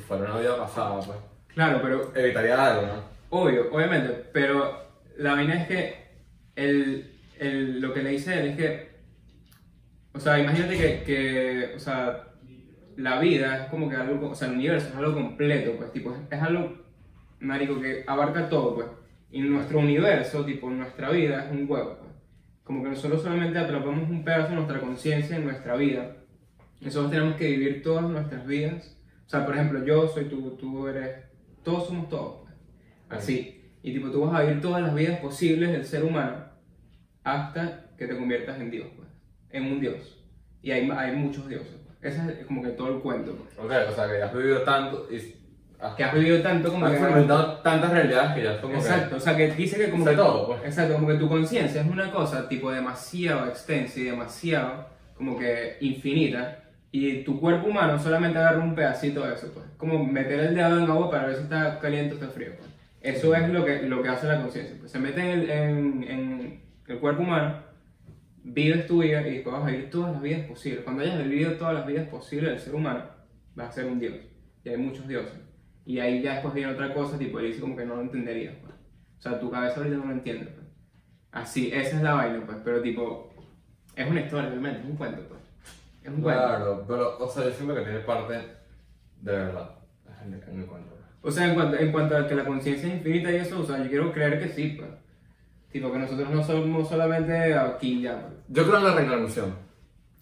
fuera una vida pasada, pues, Claro, pero evitaría algo, ¿no? Obvio, obviamente, pero la vaina es que el, el- lo que le dice él es que, o sea, imagínate que, que, o sea, la vida es como que algo, o sea, el universo es algo completo, pues, tipo, es, es algo, marico, que abarca todo, pues, y nuestro universo, tipo, nuestra vida es un huevo, como que nosotros solamente atrapamos un pedazo de nuestra conciencia en nuestra vida, nosotros tenemos que vivir todas nuestras vidas, o sea, por ejemplo, yo soy tú, tú eres, todos somos todos, pues. Así. Y tipo, tú vas a vivir todas las vidas posibles del ser humano hasta que te conviertas en Dios, pues. En un Dios. Y hay, hay muchos dioses. Pues. Ese es como que todo el cuento, pues. Ok, o sea, que has vivido tanto y has, Que has vivido tanto como has que... experimentado tantas realidades que ya como Exacto, o sea que dice que como Sé que... todo, pues. Exacto, como que tu conciencia es una cosa tipo demasiado extensa y demasiado como que infinita y tu cuerpo humano solamente agarra un pedacito de eso, pues. Como meter el dedo en agua para ver si está caliente o está frío, pues. Eso es lo que, lo que hace la conciencia, pues. Se mete en el, en, en el cuerpo humano, vives tu vida y después vas a vivir todas las vidas posibles. Cuando hayas vivido todas las vidas posibles del ser humano, vas a ser un dios. Y hay muchos dioses. Y ahí ya después viene otra cosa, tipo, él dice como que no lo entenderías, pues. O sea, tu cabeza ahorita no lo entiende, pues. Así, esa es la vaina, pues. Pero tipo, es una historia, obviamente, es un cuento, pues. Es un cuento. Claro, pero, o sea, yo siento que tiene parte de verdad en el, en el cuento. O sea, en cuanto, en cuanto a que la conciencia es infinita y eso, o sea, yo quiero creer que sí, pues. Tipo, que nosotros no somos solamente aquí ya, pues. Yo creo en la reencarnación,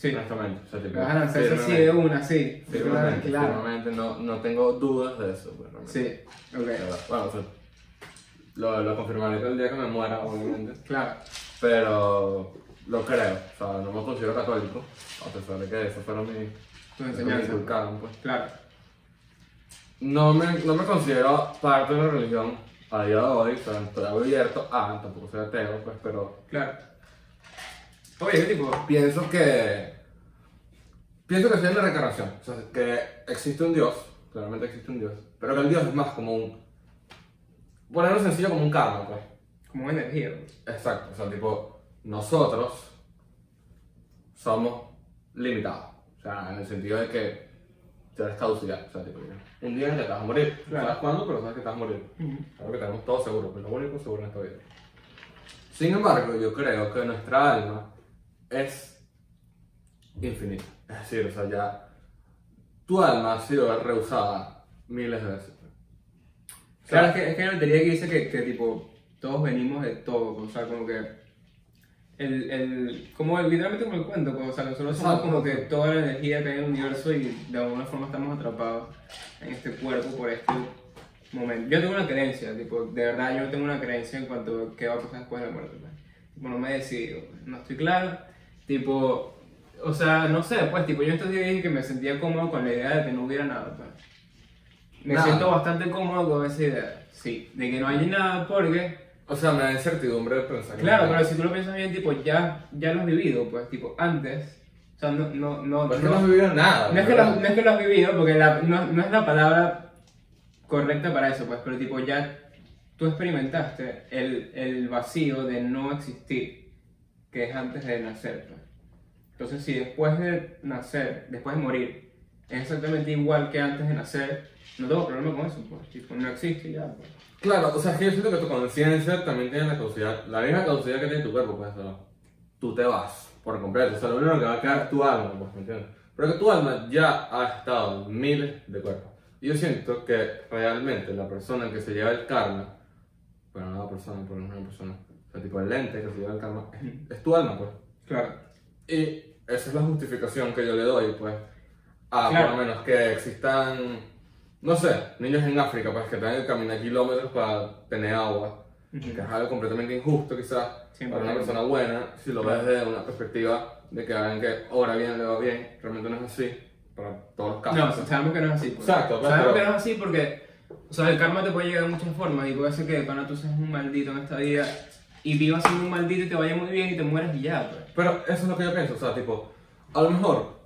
Sí. honestamente. O sea, tipo, Vas a lanzarse así de una, sí. Firmemente, Claro. firmemente, no, no tengo dudas de eso, pues, realmente. Sí, ok. Bueno, o sea, lo, lo confirmaré el día que me muera, obviamente. Claro. Pero lo creo, o sea, no me considero católico, a pesar de que eso fueron mis Tu lo que me enseñanza. inculcaron, pues. Claro. No me, no me considero parte de la religión a día de hoy, o sea, estoy abierto a, tampoco soy ateo, pues, pero Claro. Oye, ¿qué tipo? pienso que. Pienso que estoy en la reencarnación, o sea, que existe un Dios, claramente existe un Dios, pero que el Dios es más como un. Ponerlo sencillo como un karma, pues. Como una energía. Exacto, o sea, tipo, nosotros somos limitados, o sea, en el sentido de que tienes caducidad, o sea, tipo, un día te vas a morir, Claro. sabes cuándo, pero sabes que te vas a morir. Claro que tenemos todo seguro, pues lo único seguro en esta vida. Sin embargo, yo creo que nuestra alma es infinita. Es decir, o sea, ya tu alma ha sido reusada miles de veces. Claro, es que, es que hay una teoría que dice que, que tipo, todos venimos de todo, o sea, como que el, el, como el- literalmente como el cuento, pues, o sea, nosotros somos como que toda la energía que hay en el universo y de alguna forma estamos atrapados en este cuerpo por este momento. Yo tengo una creencia, tipo, de verdad yo tengo una creencia en cuanto a qué va a pasar después de la muerte, pues. Tipo, no me he decidido, pues, no estoy claro, tipo, o sea, no sé, pues, tipo, yo estos días dije que me sentía cómodo con la idea de que no hubiera nada, pues. Me Nada. siento bastante cómodo con esa idea, sí, de que no hay nada porque... O sea, me da incertidumbre de pensar. Claro, no- pero si tú lo piensas bien, tipo, ya, ya lo has vivido, pues, tipo, antes, o sea, no, no, no, Pero es que no has vivido nada. no es que lo, no es que lo has vivido, porque la- no, no es la palabra correcta para eso, pues, pero tipo, ya tú experimentaste el, el vacío de no existir, que es antes de nacer, pues. Entonces, si después de nacer, después de morir, es exactamente igual que antes de nacer, no tengo problema con eso, pues, tipo, no existe ya, pues. Claro, o sea, que yo siento que tu conciencia también tiene la caducidad, la misma caducidad que tiene tu cuerpo, pues, o sea, tú te vas por completo, o sea, lo único que va a quedar es tu alma, pues, ¿me entiendes? Pero que tu alma ya ha estado en miles de cuerpos. Y yo siento que realmente la persona que se lleva el karma, bueno, no la persona, porque no es una persona, o sea, tipo el lente que se lleva el karma, es, es tu alma, pues. Claro. Y esa es la justificación que yo le doy, pues, a Claro. por lo menos que existan, no sé, niños en África, pues, que tengan que caminar kilómetros para tener agua, Ujú. que es algo completamente injusto, quizás, para una persona buena, si lo ves desde una perspectiva de que alguien que ahora bien le va bien, realmente no es así, para todos los casos. No, sabemos que no es así. pues. Exacto, pues, Sabemos pero- que no es así porque, o sea, el karma te puede llegar de muchas formas y puede ser que pana tú seas un maldito en esta vida y vivas siendo un maldito y te vaya muy bien y te mueras y ya, pues. Pero eso es lo que yo pienso, o sea, tipo, a lo mejor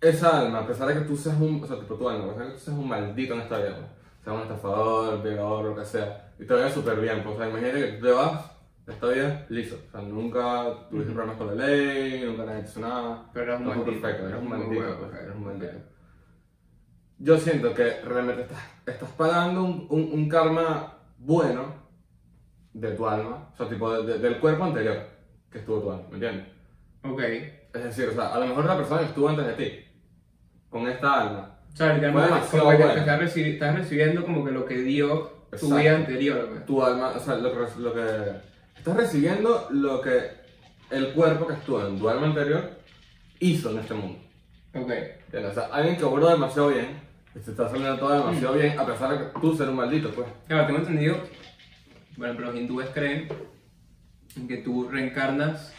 esa alma, a pesar de que tú seas un, o sea, tipo tu alma, a pesar de que tú seas un maldito en esta vida, pues, seas un estafador, violador, lo que sea, y te vaya súper bien, pues, o sea, imagínate que tú te vas de esta vida liso, o sea, nunca tuviste problemas con la ley, nunca nadie hizo nada, Pero eres un maldito, perfecto, eres un maldito, huevo, pues, eres un maldito. yo siento que realmente estás, estás pagando un, un, un karma bueno de tu alma, o sea, tipo de- de- del cuerpo anterior que estuvo tu alma, ¿me entiendes? Ok. Es decir, o sea, a lo mejor la persona que estuvo antes de ti, con esta alma, O sea, literalmente como que te estás, recibi- estás recibiendo como que lo que dio tu Exacto. vida anterior, pues. tu alma, o sea, lo que, lo que estás recibiendo lo que el cuerpo que estuvo en tu alma anterior hizo en este mundo. Ok. ¿Entiendes? O sea, alguien que obró demasiado bien, se está saliendo todo demasiado bien, a pesar de que tú ser un maldito, pues. Claro, tengo entendido, bueno, pero los hindúes creen en que tú reencarnas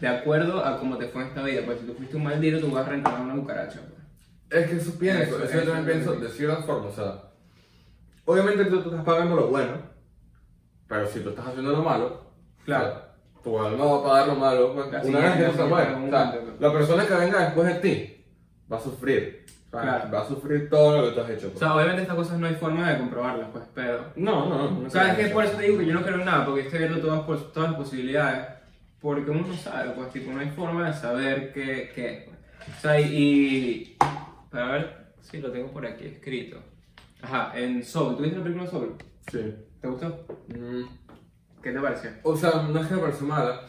de acuerdo a cómo te fue en esta vida. Pues si tú fuiste un maldito, tú vas a reencarnar en una cucaracha. pues. Es que eso pienso, Eso, eso, yo también pienso de cierta forma, o sea, obviamente tú, tú estás pagando lo bueno, pero si tú estás haciendo lo malo, Claro. o sea, tu alma va a pagar lo malo, pues, una vez que bueno, en algún o sea, momento, pues. la persona que venga después de ti va a sufrir, Claro. va a sufrir todo lo que tú has hecho. O pues. sea, obviamente estas cosas no hay forma de comprobarlas, pues, pero... no, no, no. O sea, es que por eso te digo que yo no creo en nada, porque estoy viendo todas, todas las posibilidades, porque uno no sabe, pues, tipo, no hay forma de saber qué, qué es, pues. O sea, y, Para ver si lo tengo por aquí escrito. Ajá, en Soul, ¿tú viste la película Soul? Sí. ¿Te gustó? Mm, ¿Qué te pareció? O sea, no es que me parece mala,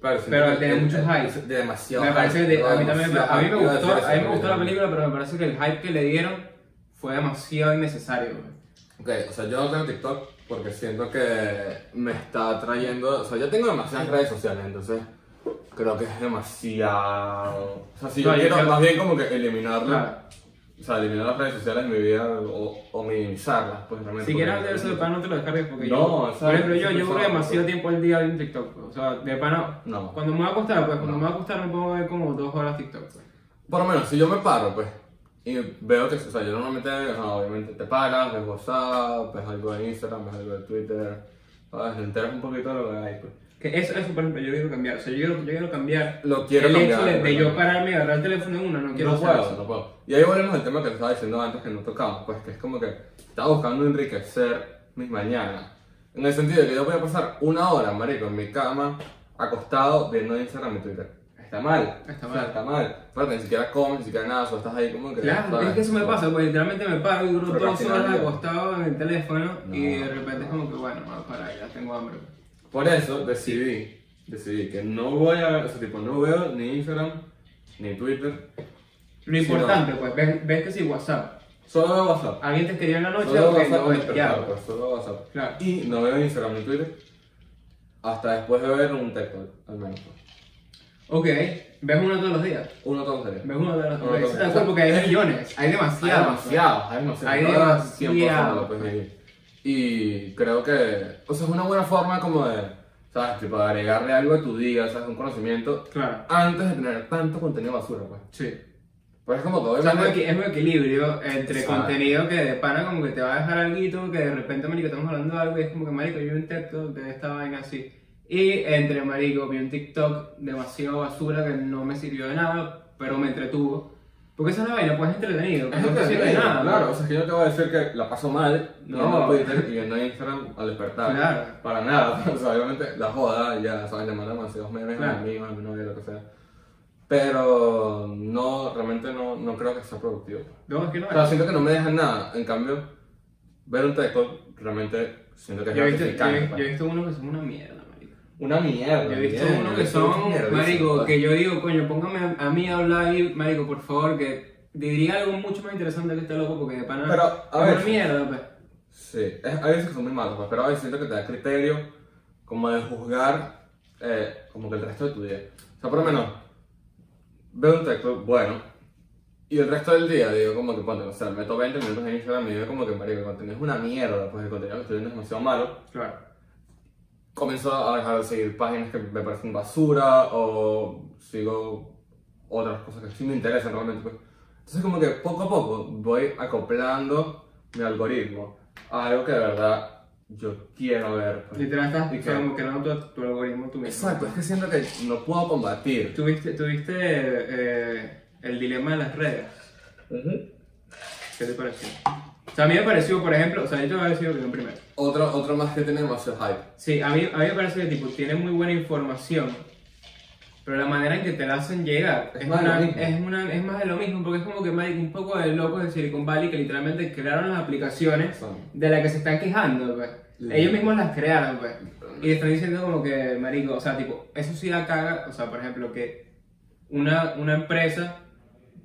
pero, siento Pero tiene mucho hype. es Demasiado Me parece que a mí también me, a mí me gustó, a mí me gustó la película, pero me parece que el hype que le dieron fue demasiado innecesario. Ok, o sea, yo no tengo TikTok porque siento que me está trayendo. O sea, yo tengo demasiadas redes sociales, entonces creo que es demasiado. O sea, si yo quiero más bien como que eliminarlo. O sea, eliminar las redes sociales de mi vida o, o minimizarlas, pues realmente. Si quieres hacer eso de pana, no te lo descargues porque No, yo, por ejemplo, yo llevo estaba- demasiado tiempo al día viendo TikTok. pues. O sea, de pana, No. cuando me voy a acostar, pues cuando No. me voy a acostar me pongo a ver como dos horas TikTok. Pues. Por lo menos, si yo me paro, pues, y veo que, o sea, yo normalmente, o sea, obviamente te paras, ves WhatsApp, ves algo de Instagram, ves algo de Twitter, ¿sabes? Te enteras un poquito de lo que hay, pues. Que eso, eso, por ejemplo, yo quiero cambiar. O sea, yo quiero, yo quiero cambiar. Lo quiero el cambiar, hecho de, de yo pararme y agarrar el teléfono en una, no quiero no hacer puedo, eso. no puedo. Y ahí volvemos al tema que te estaba diciendo antes que no tocamos, pues que es como que estaba buscando enriquecer mis mañanas. En el sentido de que yo voy a pasar una hora, marico, en mi cama, acostado, viendo Instagram y Twitter. Está mal. Está O sea, mal. está mal. Aparte, ni siquiera comes, ni siquiera nada, solo estás ahí como que... Claro, ¿sabes? es que eso me pasa, pues literalmente me paro y duro dos horas acostado en el teléfono y No. de repente es como que, bueno, voy a parar, ya tengo hambre. Por eso decidí, decidí que no voy a, o sea, tipo, no veo ni Instagram, ni Twitter, Lo importante, pues, ves, ves que si WhatsApp, solo veo WhatsApp. alguien te escribió en la noche, Solo veo ok, WhatsApp no pues, solo veo WhatsApp. Claro. Y no veo Instagram ni Twitter hasta después de ver un TikTok, al menos. Ok, ves uno todos los días. Uno todo serio. Ves uno todos los días. todos Eso los días. porque hay millones, hay Hay demasiados. demasiado, hay demasiado. Hay Todas demasiado. 100% lo puedes medir. Y creo que, o sea, es una buena forma como de, ¿sabes? Tipo, agregarle algo a tu día, ¿sabes? Un conocimiento Claro, antes de tener tanto contenido basura, pues. sí. Pues es como que O sea, es es un equilibrio entre Exacto. contenido que de pana como que te va a dejar algo, que de repente, marico, estamos hablando de algo y es como que, marico, yo vi un TikTok de esta vaina así. Y entre, marico, vi un TikTok demasiado basura que no me sirvió de nada, pero me entretuvo. Porque esa es la vaina, pues es entretenido, Es no te sirve entretenido, nada. claro. ¿no? O sea, que yo no te voy a decir que la paso mal No. Twitter y viendo Instagram al despertar. Claro. Para nada. O sea, obviamente la joda, ya sabes, le mandan demasiados memes Claro. a mi amigo, a mi novia, lo que sea. Pero no, realmente no, no creo que sea productivo. No, es que no O sea, es. siento que no me dejan nada. En cambio, ver un TikTok realmente siento que es Yo he, visto, yo, gratificante. he- pues. yo he visto unos que son una mierda. Una mierda. Yo he visto bien, yo que son, marico, que yo digo, coño, póngame a, mí a hablar ahí, marico, por favor, que diría algo mucho más interesante que este loco, porque de pana Pero, a es ver. una mierda, pues. Sí, es, hay veces que son muy malos, pues, pero a veces siento que te da criterio como de juzgar eh, como que el resto de tu día. O sea, por lo menos, veo un texto bueno y el resto del día digo como que, ponte, o sea, meto 20 minutos en Instagram y digo como que, marico, el contenido es una mierda, pues el contenido que estoy viendo es demasiado malo. Claro. Comienzo a dejar de seguir páginas que me parecen basura o sigo otras cosas que sí me interesan realmente. Pues. Entonces como que poco a poco voy acoplando mi algoritmo a algo que de verdad yo quiero ver. pues. Literal estás ¿Y qué? como creando tu, tu algoritmo tú mismo. Exacto, es que siento que no puedo combatir. ¿Tuviste, tuviste eh, el dilema de las redes? ¿Qué te pareció? O sea, a mí me pareció, por ejemplo, o sea, yo te voy a decir opinión primero. Otro, otro más que tiene demasiado hype. Sí, a mí, a mí me parece que tipo, tiene muy buena información, pero la manera en que te la hacen llegar Es es, más una- es, una- es más de lo mismo, porque es como que un poco de locos de Silicon Valley que literalmente crearon las aplicaciones de las que se están quejando, pues. Sí. Ellos mismos las crearon, pues. Y están diciendo como que, marico, o sea, tipo, eso sí da caga, o sea, por ejemplo, que una, una empresa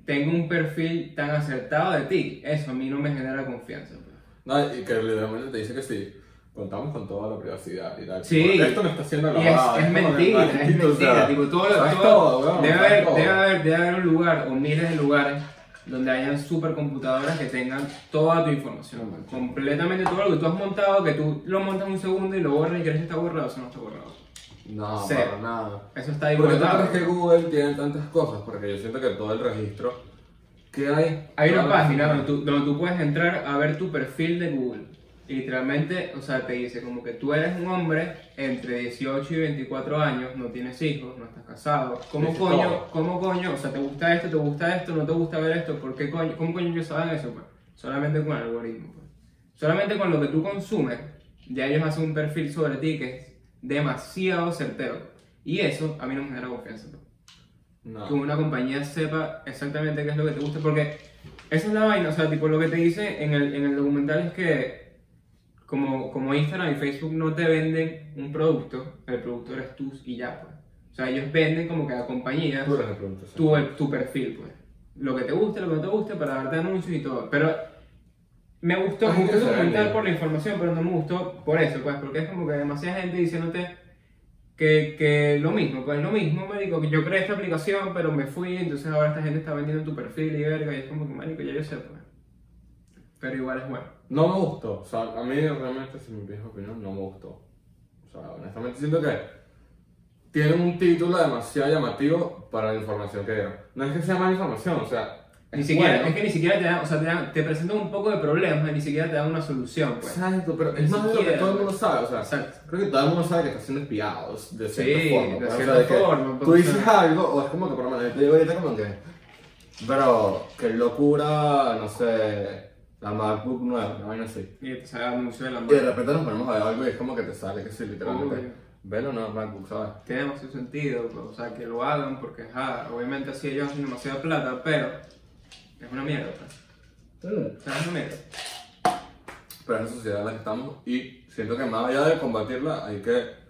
tenga un perfil tan acertado de ti, eso a mí no me genera confianza, pues. No, y que literalmente te dice que sí, contamos con toda la privacidad y tal. Sí. Esto no está siendo Y es, es mentira, es o mentira. sea, tipo, todo, lo- todo- debe, haber, todo. debe, haber, debe haber un lugar o miles de lugares donde hayan supercomputadoras que tengan toda tu información. No completamente todo lo que tú has montado, que tú lo montas un segundo y lo borras y crees que está borrado, eso no está borrado. No, Cero. para nada. Eso está ¿Por qué tú crees que Google tiene tantas cosas? Porque yo siento que todo el registro que hay... Hay una todas las página donde tú, donde tú puedes entrar a ver tu perfil de Google. Y literalmente, o sea, te dice como que tú eres un hombre entre 18 y 24 años, no tienes hijos, no estás casado. ¿Cómo Dice coño, todo. cómo coño, o sea, te gusta esto, te gusta esto, no te gusta ver esto? ¿Por qué coño, cómo coño ellos saben eso? Pues? Solamente con el algoritmo. Pues. Solamente con lo que tú consumes, ya ellos hacen un perfil sobre ti que es demasiado certero. Y eso a mí no me genera confianza. No. que una compañía sepa exactamente qué es lo que te gusta, porque esa es la vaina, o sea, tipo lo que te dice en el, en el documental es que como, como Instagram y Facebook no te venden un producto, el producto eres tú y ya, pues. O sea, ellos venden como que a compañías Tú eres el producto. sí. tu, tu perfil, pues. Lo que te guste, lo que no te guste, para darte anuncios y todo. Pero me gustó, me gustó documental por la información, pero no me gustó por eso, pues, porque es como que demasiada gente diciéndote que, que lo mismo, pues lo mismo, marico, que yo creé esta aplicación, pero me fui, entonces ahora esta gente está vendiendo tu perfil y verga, y es como que, marico, ya yo sé, pues. Pero igual es bueno. No me gustó. O sea, a mí realmente, si me pides opinión, no me gustó. O sea, honestamente siento que tiene un título demasiado llamativo para la información que dieron. No es que sea mala información, o sea, Ni siquiera, bueno. es que ni siquiera te dan, o sea, te, dan- te presentan un poco de problemas ni siquiera te dan una solución, pues. Exacto, pero es más de lo que todo el mundo pues. sabe, o sea, Exacto. creo que todo el mundo sabe que está siendo espiado de cierta Sí, forma. de pues, o cierta sea, de que forma, pues, Tú o dices sea. algo, o es como que por lo menos, yo digo ahorita como que, bro, qué locura, no sé, la MacBook nueva, una vaina así. Y te sale anuncio de la Y de repente nos ponemos a ver algo y es como que te sale que sí, literalmente. Obvio. Velo no, MacBook, ¿sabes? tiene demasiado sentido, pues, o sea, que lo hagan porque, ajá, obviamente así ellos hacen demasiada plata, pero es una mierda, pues. Sea, es una mierda. Pero es la sociedad en la que estamos y siento que más allá de combatirla hay que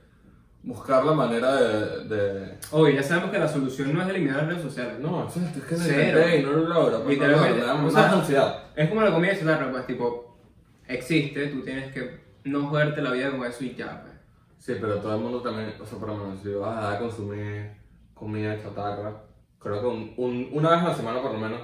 buscar la manera de... de... Obvio, ya sabemos que la solución no es eliminar las redes sociales, ¿no? No, es es que no Cero. no lo logra. pues, no lo Literalmente, da o sea. Es como la comida chatarra, pues, tipo, existe, tú tienes que no joderte la vida con eso y ya, pues. Sí, pero todo el mundo también, o sea, por lo menos si vas a consumir comida chatarra, creo que un, un- una vez a la semana por lo menos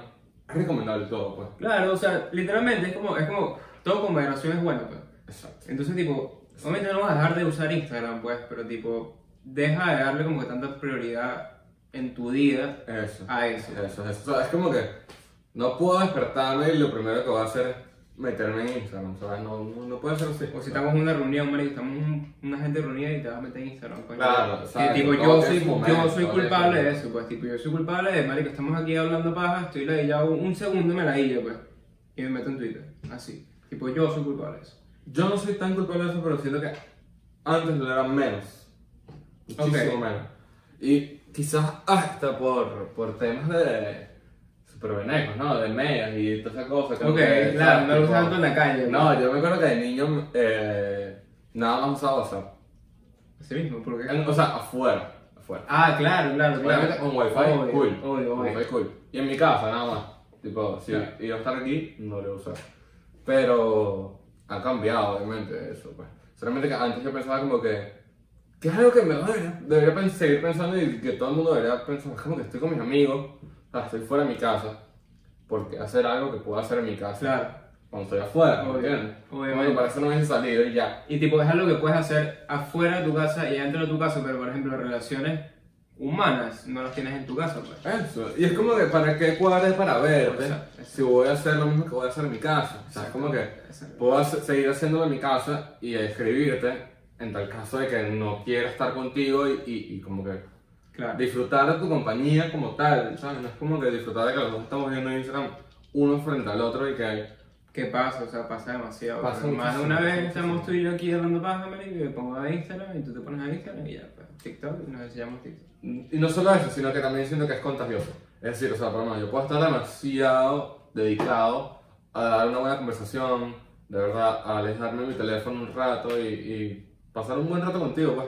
es recomendable todo, pues. Claro, o sea, literalmente es como, es como, todo con moderación es bueno, pues. Exacto. Entonces, tipo, obviamente no vas a dejar de usar Instagram, pues, pero tipo, deja de darle como que tanta prioridad en tu día Eso. a eso. Eso, eso. O sea, es como que no puedo despertarme y lo primero que voy a hacer es meterme en Instagram, ¿sabes? No, no, no puede ser así. O si estamos en una reunión, marico, estamos un- una gente reunida y te vas a meter en Instagram. Claro, Que, exacto, tipo, yo soy, yo soy culpable de eso, pues, tipo, yo soy culpable de, marico, estamos aquí hablando paja, estoy ladillado un segundo, me ladillo, pues, y me meto en Twitter, así. Tipo, yo soy culpable de eso. Yo no soy tan culpable de eso, pero siento que antes lo era menos. Muchísimo menos. Y quizás hasta por, por temas de supervenecos, ¿no? De medias y toda esa cosa. como Ok, que, claro, no lo tanto en la calle. pues. No, yo me acuerdo que de niño eh, nada más usaba WhatsApp. Así mismo, porque... En- O sea, afuera. afuera. Ah, claro, claro, Obviamente claro. con wifi, Obvio, cool. Obvio, obvio. wifi cool. Y en mi casa nada más. Tipo, si Claro. iba a estar aquí, no lo iba a usar. Pero ha cambiado, obviamente, eso, pues. Solamente que antes yo pensaba como que. Que es algo que me debería, debería seguir pensando y que todo el mundo debería pensar. Como que estoy con mis amigos, sea, estoy fuera de mi casa. Porque hacer algo que pueda hacer en mi casa. Claro. Cuando estoy afuera, ¿me entiendes? obviamente. Para eso no hubiese salido y ya. Y tipo, es algo que puedes hacer afuera de tu casa y dentro de tu casa, pero por ejemplo, relaciones humanas no las tienes en tu casa, pues. Eso, y es como que para qué cuadres para verte Exacto, si voy a hacer lo mismo que voy a hacer en mi casa. O sea, es como que puedo hacer- seguir haciéndolo en mi casa y escribirte en tal caso de que no quiera estar contigo y, y- y como que Claro. disfrutar de tu compañía como tal, ¿sabes? No es como que disfrutar de que los dos estamos viendo en Instagram uno frente al otro y que ¿Qué pasa? O sea, pasa demasiado. Pasa más de una vez estamos tú y yo aquí hablando paja, y me pongo a Instagram y tú te pones a Instagram y ya, pues, TikTok, y nos enseñamos TikTok. Y no solo eso, sino que también siento que es contagioso. Es decir, o sea, por lo menos yo puedo estar demasiado dedicado a dar una buena conversación, de verdad, a alejarme de mi teléfono un rato y, y pasar un buen rato contigo, pues.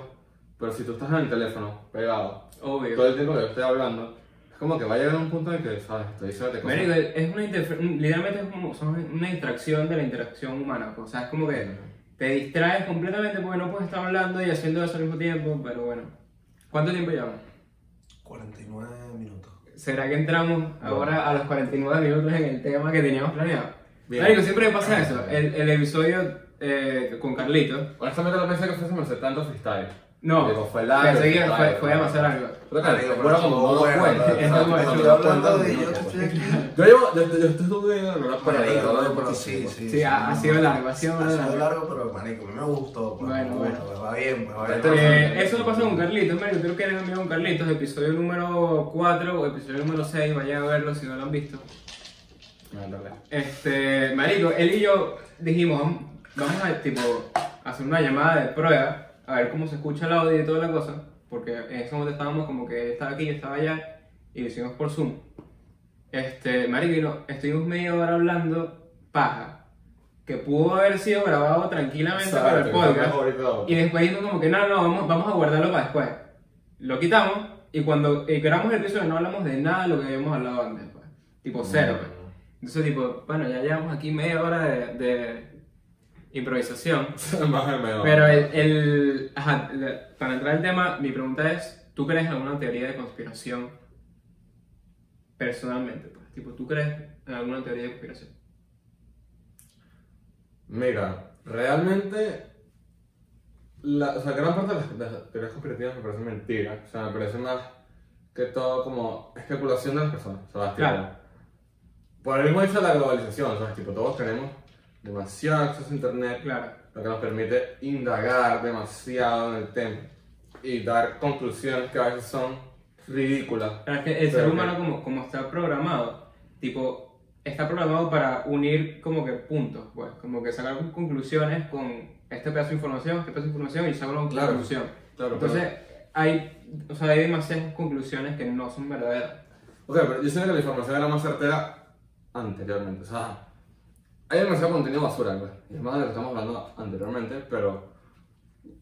Pero si tú estás en el teléfono, pegado, Obvio. todo el tiempo que yo estoy hablando, es como que va a llegar un punto en que, ¿sabes? Estoy diciendo cosas. Marico, es una interfe- literalmente es como son una distracción de la interacción humana. pues, O sea, es como que te distraes completamente porque no puedes estar hablando y haciendo eso al mismo tiempo, pero bueno. ¿Cuánto tiempo llevamos? 49 minutos. ¿Será que entramos ahora a los 49 minutos en el tema que teníamos planeado? Bien. Marico, siempre me pasa eso. El, el episodio eh, con Carlito. Honestamente no pensé que fuésemos a hacer tanto freestyle. No, Digo, fue largo, pensé que fue fue, largo, fue largo. demasiado largo. Marico, bueno, pero como bueno, bueno. Estoy hablando de yo que estoy aquí. Yo llevo, yo, yo estoy estudiando, no Marico, pero no, pero porque sí, sí. Sí, ha- ha sido largo, ha sido Ha sido largo. largo, pero manico, a mí me gustó. pues, Bueno, me bueno. gusta, pues, va bien, pues, va bien. Eh, eso lo pasa con Carlitos, Mario. Creo que eres amigo con Carlitos, episodio número 4 o episodio número 6. Vayan a verlo si no lo han visto. Este, Marico, él y yo dijimos, vamos- vamos a tipo, hacer una llamada de prueba, a ver cómo se escucha el audio y toda la cosa, porque en ese momento estábamos como que estaba aquí, yo estaba allá, y lo hicimos por Zoom. Este, Marico, estuvimos media hora hablando paja, que pudo haber sido grabado tranquilamente para el Exacto, podcast, y y después dijimos como que no, no, vamos, vamos a guardarlo para después. Lo quitamos, y cuando eh, grabamos el episodio no hablamos de nada de lo que habíamos hablado antes, pues. tipo cero. pues. Entonces, tipo, bueno, ya llevamos aquí media hora de, de improvisación. Más o menos. Pero el, el- ajá, la- para entrar al tema, mi pregunta es, ¿tú crees en alguna teoría de conspiración personalmente? Pues? Tipo, ¿tú crees en alguna teoría de conspiración? Mira, realmente, la, o sea, gran parte de las, de las teorías conspirativas me parecen mentiras. O sea, me parece más que todo como especulación de las personas. ¿sabes? Claro. Tipo, por el mismo hecho de la globalización, ¿sabes? Tipo, todos tenemos demasiado acceso a internet, Claro. lo que nos permite indagar demasiado en el tema y dar conclusiones que a veces son ridículas. Claro, es que el Pero ser que- humano como, como está programado, tipo, está programado para unir como que puntos, pues, como que sacar conclusiones con este pedazo de información, este pedazo de información y sacar una Claro, conclusión. claro, Entonces, hay, o sea, hay demasiadas conclusiones que no son verdaderas. Ok, pero yo sé que la información era más certera anteriormente. O sea, hay demasiado contenido basura, pues. Y es más de lo que estamos hablando anteriormente, pero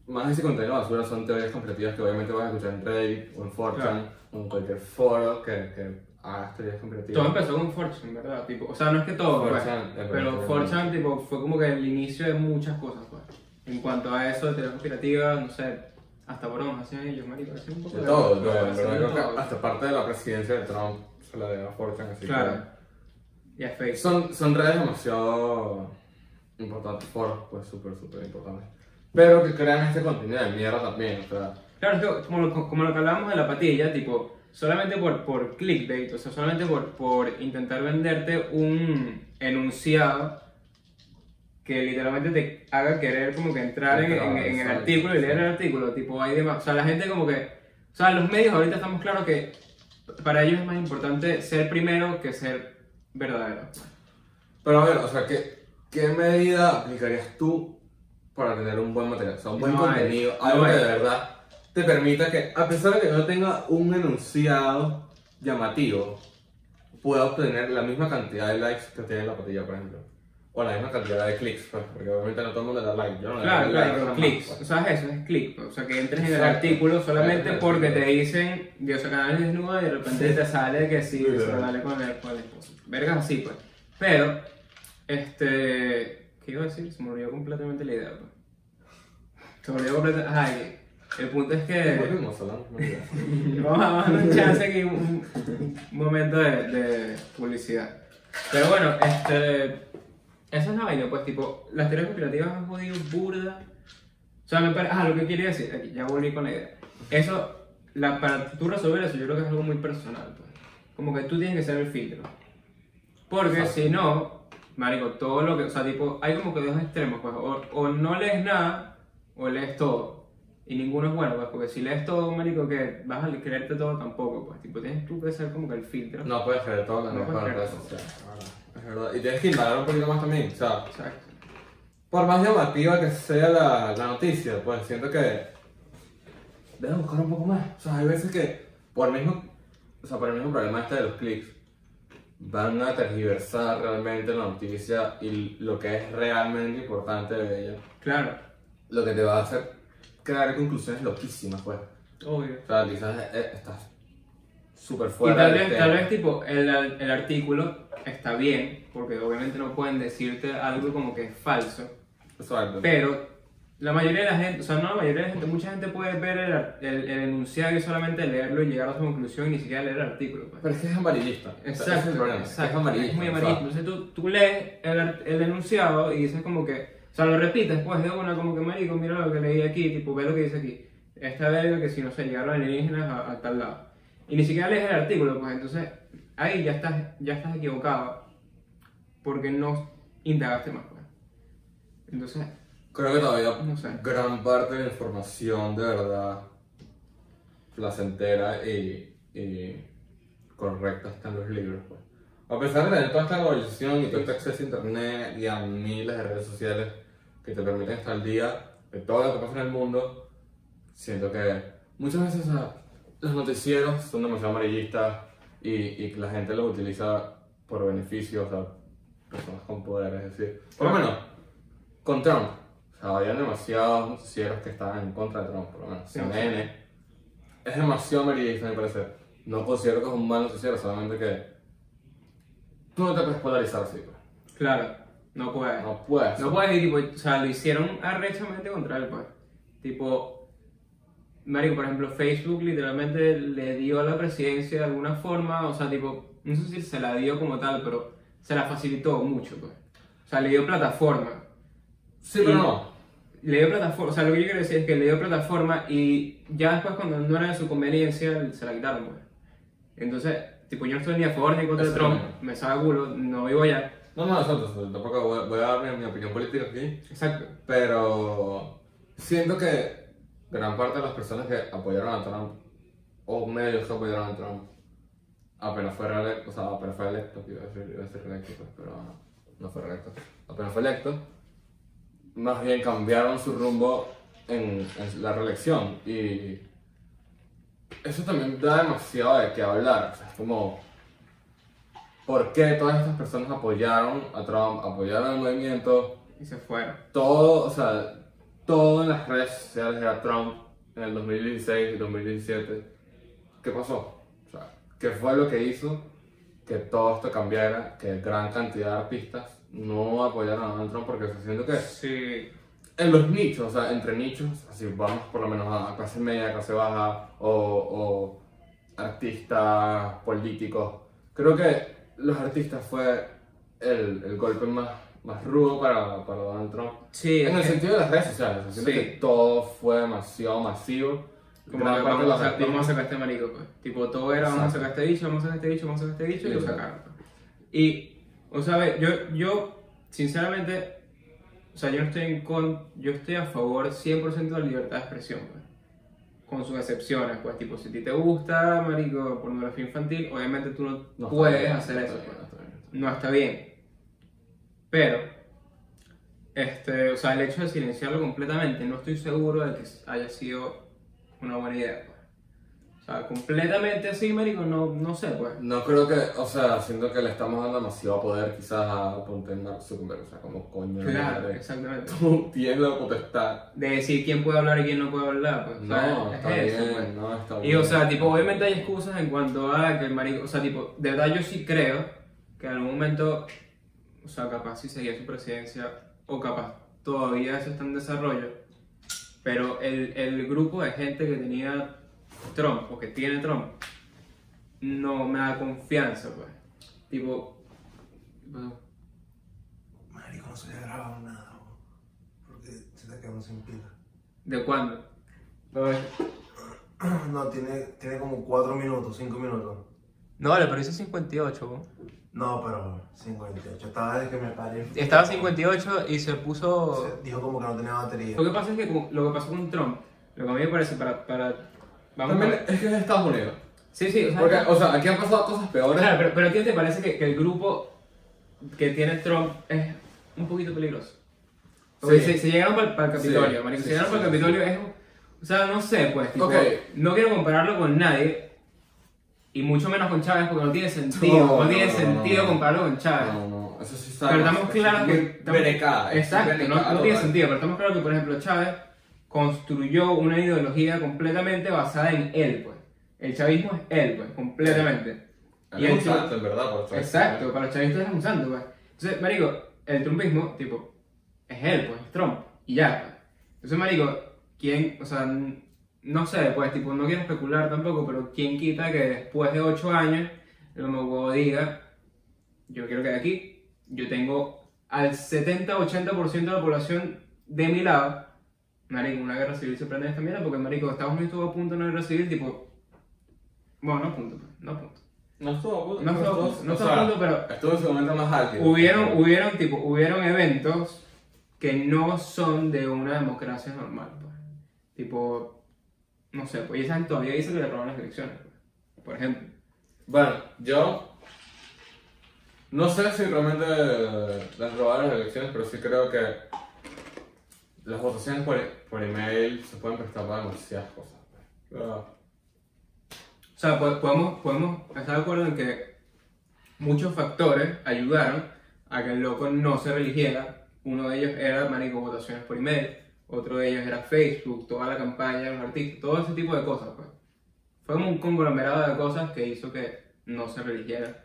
más de ese contenido basura son teorías conspirativas que obviamente vas a escuchar en Reddit o en 4chan Claro. o en cualquier foro que, que haga teorías conspirativas. Todo empezó con Fortune, ¿verdad? Tipo, o sea, no es que todo, pues, 4chan, es pero verdad. 4chan tipo, fue como que el inicio de muchas cosas, pues. En cuanto a eso de teorías conspirativas, no sé, hasta bromas hacían ellos, marico, hacían un poco De todo, de todo. En verdad, de que todo. hasta parte de la presidencia de Trump se la debe a 4chan, así Claro. Y que... fake. Son, son redes demasiado importantes, foros, pues súper, súper importantes. Pero que crean este contenido de mierda también, o sea... Claro, es que como lo, como lo que hablábamos de la patilla, tipo, solamente por, por clickbait, o sea, solamente por, por intentar venderte un enunciado que literalmente te haga querer como que entrar en, en- en el artículo y leer el artículo, tipo, hay demás, o sea, la gente como que, o sea, los medios ahorita estamos claros que para ellos es más importante ser primero que ser verdadero. Pero a ver, o sea, ¿qué, qué medida aplicarías tú para tener un buen material? O sea, un buen No hay, contenido, no algo que hay. de verdad te permita que, a pesar de que no tenga un enunciado llamativo, pueda obtener la misma cantidad de likes que tiene la patilla, por ejemplo. O la misma cantidad de clics, pues, porque obviamente no todo el mundo le da like. Yo no le Claro, doy claro, like clics, pues. sea, eso es clic, o sea, que entres en el Exacto. artículo solamente Exacto. porque te dicen Dios canal desnuda y de repente te sale que sí, Literal. se dale con el, el esposo. Vergas así, pues. Pero, este, ¿qué iba a decir? Se me olvidó completamente la idea, pues. Se me olvidó completamente, ay, el punto es ¿Por qué que, vamos a vamos a dar un chance aquí, un, un momento de, de publicidad. Pero bueno, este, esa es la vaina, pues, tipo, las teorías conspirativas han jodido burda. O sea, me parece, ah, lo que quería decir, aquí, ya volví con la idea. Eso, la, para tú resolver eso, yo creo que es algo muy personal, pues. Como que tú tienes que ser el filtro. Porque Exacto. si no, marico, todo lo que, o sea, tipo, hay como que dos extremos, pues, o, o no lees nada, o lees todo. Y ninguno es bueno, pues, porque si lees todo, marico, que vas a creerte todo tampoco, pues, tipo, tienes tú que ser como que el filtro. No puedes creer todo que No en creer redes todo. sociales. Es verdad. Y tienes que indagar un poquito más también. O sea, Exacto. por más llamativa que sea la, la noticia, pues siento que debes buscar un poco más. O sea, hay veces que por el mismo, o sea, por el mismo problema este de los clics, van a tergiversar realmente la noticia y lo que es realmente importante de ella. Claro. Lo que te va a hacer crear conclusiones loquísimas, pues. Obvio. O sea, quizás eh, estás súper Y fuera tal vez, tal vez tipo, el, el artículo está bien, porque obviamente no pueden decirte algo como que es falso, Exacto. pero la mayoría de la gente, o sea, no la mayoría de la gente, mucha gente puede ver el, el, el enunciado y solamente leerlo y llegar a su conclusión y ni siquiera leer el artículo. pues. Pero es que es amarillista. O sea, ese es el Exacto, problema. exacto. Es amarillista. Es muy o sea, amarillista. Entonces tú, tú lees el, el enunciado y dices como que, o sea, lo repites pues de una como que marico, mira lo que leí aquí, tipo, ve lo que dice aquí. Esta verga que si no se llegaron alienígenas a, a tal lado. Y ni siquiera lees el artículo, pues entonces ahí ya estás, ya estás equivocado porque no indagaste más, pues. Entonces, Creo que todavía No sé. gran parte de la información de verdad placentera y, y correcta está en los libros. Pues. A pesar de tener toda esta globalización y todo este acceso a internet y a miles de redes sociales que te permiten estar al día de todo lo que pasa en el mundo, siento que muchas veces o sea, los noticieros son demasiado amarillistas y, y la gente los utiliza por beneficio, o sea, personas con poder, es decir, por lo menos con Trump. O sea, demasiados noticieros que estaban en contra de Trump, por lo menos. Sí. CNN es demasiado amarillista, a mi parecer. No considero que es un mal noticiero, solamente que tú no te puedes polarizar así. pues. claro, no puedes. No puedes. No puedes ir, tipo, o sea, lo hicieron arrechamente contra él, pues. Tipo, Marico, por ejemplo, Facebook literalmente le dio a la presidencia de alguna forma, o sea, tipo, no sé si se la dio como tal, pero se la facilitó mucho, pues. O sea, le dio plataforma. Sí, pero Y- no. Le dio plataforma, o sea, lo que yo quiero decir es que le dio plataforma y ya después cuando no era de su conveniencia, se la quitaron, pues. Entonces, tipo, yo no estoy ni a favor ni contra Trump, me sabe culo, no vivo allá. No, no, exacto, tampoco voy, voy a dar mi, mi opinión política aquí, Exacto. pero siento que gran parte de las personas que apoyaron a Trump, o medios que apoyaron a Trump, apenas fue reelecto, o sea, apenas fue electo, que iba a decir, iba a decir reelecto, pues, pero no, no fue reelecto, apenas fue electo, más bien cambiaron su rumbo en, en la reelección y eso también da demasiado de qué hablar, o sea, es como por qué todas estas personas apoyaron a Trump, apoyaron el movimiento, Y se fueron. todo, o sea, todo en las redes sociales era Trump en el 2016 y 2017. ¿Qué pasó? O sea, ¿qué fue lo que hizo que todo esto cambiara? Que gran cantidad de artistas no apoyaron a Donald Trump porque se siento que Sí. en los nichos, o sea, entre nichos, así vamos por lo menos a clase media, clase baja o, o artistas políticos, creo que los artistas fue el, el golpe más, más rudo para, para Donald Trump. Sí, En el sentido de las redes sociales, o sea, siento Sí. que todo fue demasiado masivo. Como Gran que parte vamos, de los a, sacar- vamos a sacar este marico, pues. Tipo, todo era, vamos a Exacto. sacar este bicho, vamos a sacar este bicho, vamos a sacar este bicho, y lo sacaron. pues. Y, o sea, yo, yo, sinceramente, o sea, yo no estoy en con, yo estoy a favor 100% de la libertad de expresión, pues. Con sus excepciones, pues, tipo, si a ti te gusta, marico, pornografía infantil, obviamente tú no, puedes bien, hacer no eso, bien, pues. no está bien. no está bien. Pero, este, o sea, el hecho de silenciarlo completamente, no estoy seguro de que haya sido una buena idea. O sea, completamente así, marico, no, no sé, pues. No creo que, o sea, siento que le estamos dando demasiado poder quizás a ponte Mark Zuckerberg, o sea, como coño. Claro, madre. exactamente. Tú tienes la potestad. De decir quién puede hablar y quién no puede hablar, pues. No, es está eso, bien, pues. no está Y bien. o sea, tipo, obviamente hay excusas en cuanto a que el marico, o sea, tipo, de verdad yo sí creo que en algún momento, o sea, capaz si seguía su presidencia, o capaz todavía eso está en desarrollo, pero el, el grupo de gente que tenía Trump, o que tiene Trump, no me da confianza, pues. Tipo, Marico, no se había grabado nada, bro. Porque se está quedando sin pila. ¿de cuándo? No, tiene, tiene como 4 minutos, 5 minutos. No, vale, pero hice 58, No, pero 58. Estaba desde que me paré. Estaba 58 y se puso... Se- Dijo como que no tenía batería. Lo que pasa es que como- lo que pasó con Trump, lo que a mí me parece para... para vamos También es que es Estados Unidos. Sí, sí, o sea, Porque, o sea, aquí han pasado cosas peores. claro, pero, pero a ti te parece que, que el grupo, que tiene Trump es un poquito peligroso. Porque Sí. si, si llegaron para, el Capitolio, Sí, marico, sí, si llegaron sí, para el sí, Capitolio es... O sea, no sé, pues, tipo, Ok. no quiero compararlo con nadie, y mucho menos con Chávez, porque no tiene sentido, no, No, tiene no, no, sentido no. compararlo con Chávez. No, no, eso sí está. Pero estamos es claros que... estamos- Exacto, no, no tiene sentido, pero estamos claros que, por ejemplo, Chávez construyó una ideología completamente basada en él, pues. El chavismo es él, pues, completamente. Y el es un santo, en verdad, por. Exacto, para los chavistas es un santo, pues. Entonces, marico, el trumpismo, tipo, es él, pues, es Trump, y ya, pues. Entonces, marico, ¿quién, o sea, no sé, pues, tipo, no quiero especular tampoco, pero ¿quién quita que después de 8 años el homohuevo diga, yo quiero que de aquí, yo tengo al 70-80% de la población de mi lado, marico, una guerra civil se prende esta mierda, porque, marico, Estados Unidos estuvo a punto de una guerra civil, tipo, bueno, no punto, pues, no punto. No estuvo a punto. No estuvo a punto, no estuvo a sea, punto, pero Estuvo en su momento más álgido. hubieron, hubieron, tipo, hubieron eventos que no son de una democracia normal, pues. Tipo, no sé, pues y esa todavía dice que le roban las elecciones, pues. por ejemplo. Bueno, yo. No sé si realmente les robaron las elecciones, pero sí creo que las votaciones por, por email se pueden prestar para demasiadas cosas. pues. Pero- O sea, po- podemos, podemos estar de acuerdo en que muchos factores ayudaron a que el loco no se religiera. Uno de ellos era, marico, votaciones por email. Otro de ellos era Facebook, toda la campaña de los artistas, todo ese tipo de cosas, pues. Fue como un conglomerado de cosas que hizo que no se religiera.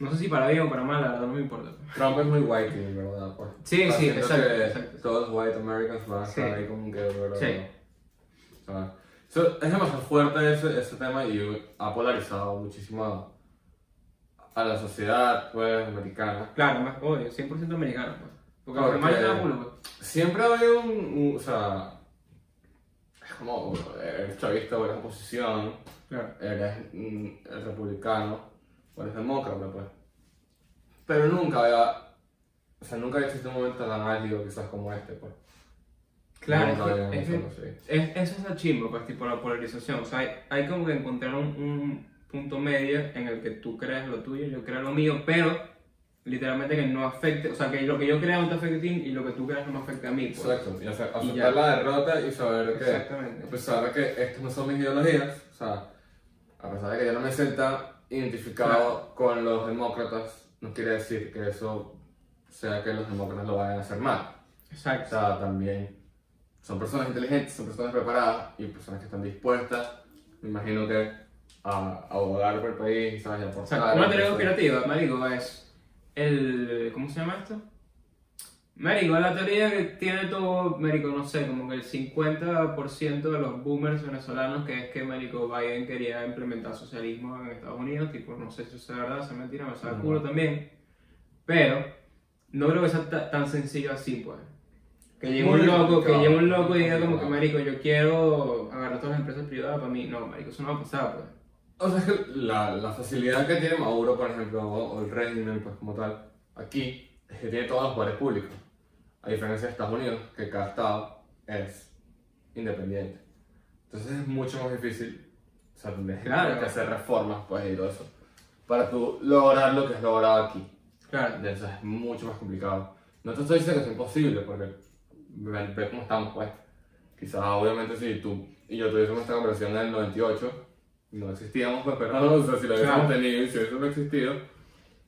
No sé si para bien o para mal, la verdad no me importa. Trump es muy whitey, ¿verdad? Pues, Sí, Está sí, exacto, que exacto. Todos white Americans van a estar Sí. ahí como que, pero, Sí. o sea, eso- es demasiado fuerte ese, ese tema y ha polarizado muchísimo a, la sociedad pues, americana. Claro, más obvio, 100% americano, pues. Porque Porque- los demás le dan culo, pues. Siempre ha habido un, un- o sea, es como, eres chavista o eres oposición, Claro. eres mm, republicano o eres demócrata, pues. Pero nunca había, o sea, nunca había existido un momento tan álgido quizás como este, pues. Claro, es es. Es, eso es la chimba, pues, tipo la polarización. O sea, hay, hay como que encontrar un, un punto medio en el que tú creas lo tuyo, yo creo lo mío, pero literalmente que no afecte, o sea, que lo que yo crea no te afecte a ti y lo que tú creas no me afecte a mí. Pues. Exacto, y hacer- Y aceptar ya. la derrota y saber que, Exactamente. a pesar de que estas no son mis ideologías, o sea, a pesar de que yo no me sienta identificado con los demócratas, no quiere decir que eso sea que los demócratas lo vayan a hacer mal. O Exacto. sea, también son personas inteligentes, son personas preparadas y personas que están dispuestas, me imagino que a, a abogar por el país, ¿sabes? Y O aportar. sea, una teoría conspirativa, marico, es el... ¿Cómo se llama esto? Marico, es la teoría que tiene todo, Marico, no sé, como que el 50% de los boomers venezolanos, que es que, Marico, Biden quería implementar socialismo en Estados Unidos, tipo, no sé si eso es verdad, si es mentira, me sabe Ujú. culo también, pero no creo que sea ta- tan sencillo así, pues. Que llegue un loco, que llegue un loco y diga como que. Marico, yo quiero agarrar todas las empresas privadas para mí, no, Marico, eso no va a pasar, pues. O sea, es que la, la facilidad que tiene Maduro, por ejemplo, o, el régimen, pues como tal, aquí, es que tiene todos los poderes públicos. A diferencia de Estados Unidos, que cada estado es independiente. Entonces es mucho más difícil, o sea, tendrías Claro. que hacer reformas, pues, y todo eso, para tú lograr lo que has logrado aquí. Claro. Entonces es mucho más complicado. No te estoy diciendo que es imposible, porque ve, ve cómo estamos, pues. Quizás, obviamente, si tú y yo tuviésemos esta conversación en el 98, no existíamos, pues, pero no, o sea, si lo hubiésemos Claro. tenido y si hubiésemos existido,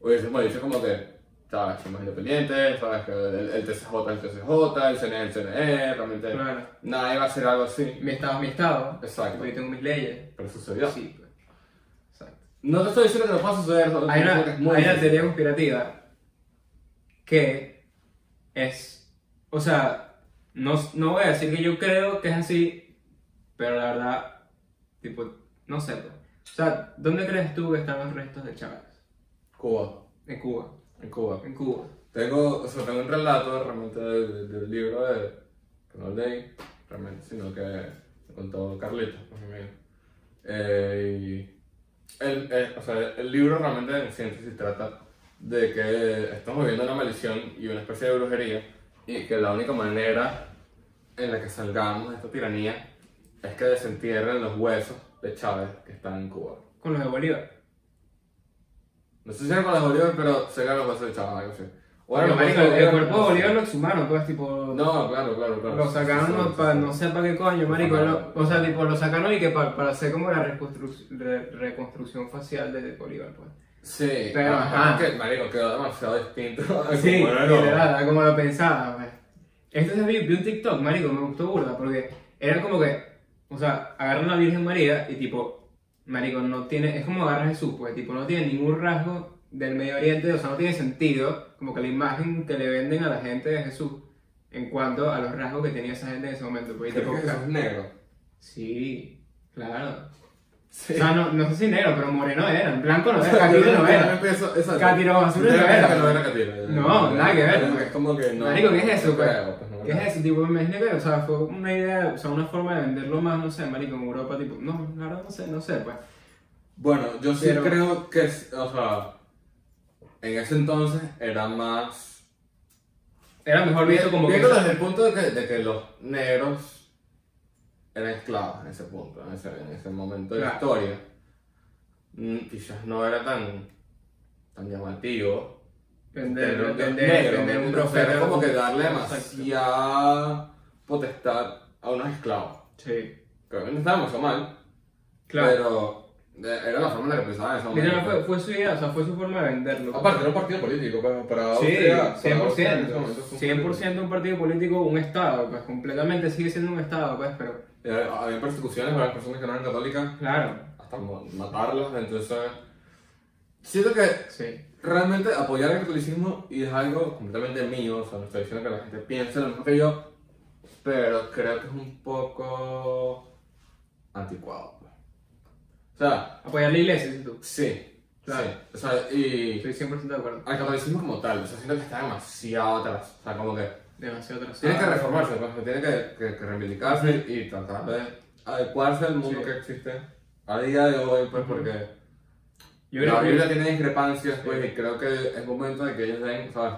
hubiésemos dicho como que, sabes, somos independientes, sabes, que el, el TCJ el TCJ, el CNE el CNE, realmente Claro. nadie va a hacer algo así. Mi estado es mi estado. Exacto. Yo tengo mis leyes. Pero sucedió. Sí, pues. Exacto. No te estoy diciendo que no pueda suceder, Hay una, es hay una teoría conspirativa que es. O sea, no, no voy a decir que yo creo que es así, pero la verdad, tipo, no sé. pues. O sea, ¿dónde crees tú que están los restos de Chávez? Cuba, En Cuba. En Cuba. En Cuba. Tengo, o sea, tengo un relato realmente del, del libro de, que no leí, realmente, sino que me contó Carlitos, pues mi amigo. Eh, y el, el- o sea, el libro realmente en síntesis trata de que estamos viviendo una maldición y una especie de brujería y que la única manera en la que salgamos de esta tiranía es que desentierren los huesos de Chávez que están en Cuba. Con los de Bolívar. No sé si era con las Bolívar, pero sé que era los huesos de Chávez, algo así. O era Porque, marico, huesos el cuerpo de no sé. Bolívar lo exhumaron, pues, tipo... No, claro, claro, claro. Lo sacaron Sí, sí, no, sí, pa- sí. no sé para qué coño, marico. Lo- o sea, tipo, lo sacaron y que pa- para hacer como la reconstru- re- reconstrucción facial de Bolívar, pues. Sí, Pero, ajá, ajá. que, marico, quedó demasiado distinto. Sí, como era literal, como lo pensaba, pues. Esto vi, vi un TikTok, marico, me gustó burda, porque era como que, o sea, agarran a la Virgen María y tipo, marico, no tiene, es como agarrar a Jesús, pues, tipo, no tiene ningún rasgo del Medio Oriente, o sea, no tiene sentido, como que la imagen que le venden a la gente de Jesús, en cuanto a los rasgos que tenía esa gente en ese momento, pues, y ¿Crees tipo, que Jesús es negro? sí, claro. Sí. O sea, no, no sé si negro, pero moreno era, en blanco no era, catiro no era. Catiro azul no creo era. no nada que ver, pues. Es como que no. Marico, ¿qué es eso, no pues? ¿Qué es eso? Tipo, que, o sea, fue una idea, o sea, una forma de venderlo más, no sé, marico, en Europa, tipo, no, la verdad no sé, no sé, pues. Bueno, yo sí Pero- creo que, o sea, en ese entonces era más... Era mejor visto como que... Desde el punto de que, de que los negros eran esclavos en ese punto, en ese, en ese momento de la Claro. historia. mm, Quizás no era tan, tan llamativo. Vender, vender, negro, vender un profeta. Como que darle demasiada potestad a unos esclavos. Sí, Que obviamente estaba demasiado mal, claro. pero eh, era la forma en la que pensaba en ese momento. Literal, fue, fue su idea, o sea, fue su forma de venderlo. Aparte, era un partido político, pero para Sí, Austria- para Austria 100%, un 100% un partido político, un estado, pues completamente sigue siendo un estado, pues, pero Eh, Había persecuciones para las personas que no eran católicas, claro, hasta matarlas, entonces... Siento que sí. Realmente apoyar el catolicismo y es algo completamente mío, o sea, no estoy diciendo que la gente piense lo mismo que yo, pero creo que es un poco anticuado. pues. O sea, Apoyar la iglesia, dices tú. sí, Claro. sí, o sea, y Estoy 100% de acuerdo. al catolicismo como tal, o sea, siento que está demasiado atrás, o sea, como que Demasiado atrasado. tiene que reformarse, pues, tiene que, que, que reivindicarse y tratar de adecuarse al mundo Sí. que existe a día de hoy, pues, porque... Yo la creo que- Biblia tiene discrepancias, pues, Sí. y creo que es momento de que ellos den, ¿sabes?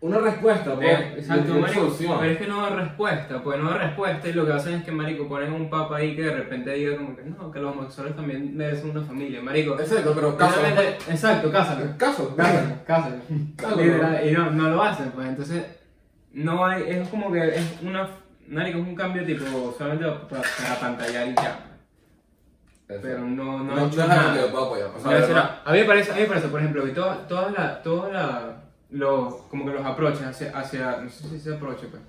Una respuesta, pues, Eh, exacto, una solución. pero es que no da respuesta, pues no da respuesta y lo que hacen es que, marico, ponen un papa ahí que de repente diga como que no, que los homosexuales también merecen una familia, marico. Exacto, pero. Realmente- exacto, cásalo. Caso. Cásalo, cásalo. Cásalo. Y no, no lo hacen, pues entonces no hay, es como que es una, marico, es un cambio tipo solamente para, para pantallar y ya. Pero no, no, No, a mí me parece, a mí me parece, por ejemplo, que todas toda la, toda la, los, como que los approaches hacia, hacia, no sé si se aproche, pues,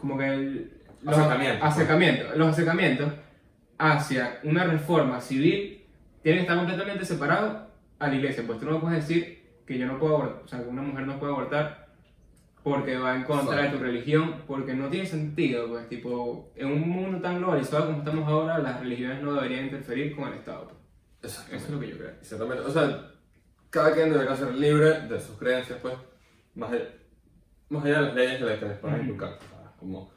como que el, los Acercamientos, pues. acercamientos, los acercamientos hacia una reforma civil tienen que estar completamente separados a la iglesia, pues tú no puedes decir que yo no puedo abortar, o sea, que una mujer no puede abortar porque va en contra de tu Exacto. religión, porque no tiene sentido, pues, tipo, en un mundo tan globalizado como estamos ahora, las religiones no deberían interferir con el Estado, pues. Eso es lo que yo creo. Exactamente. O sea, cada quien debería ser libre de sus creencias, pues, más, de- más allá de las leyes que les, Ujú. inculcar. O sea, Como,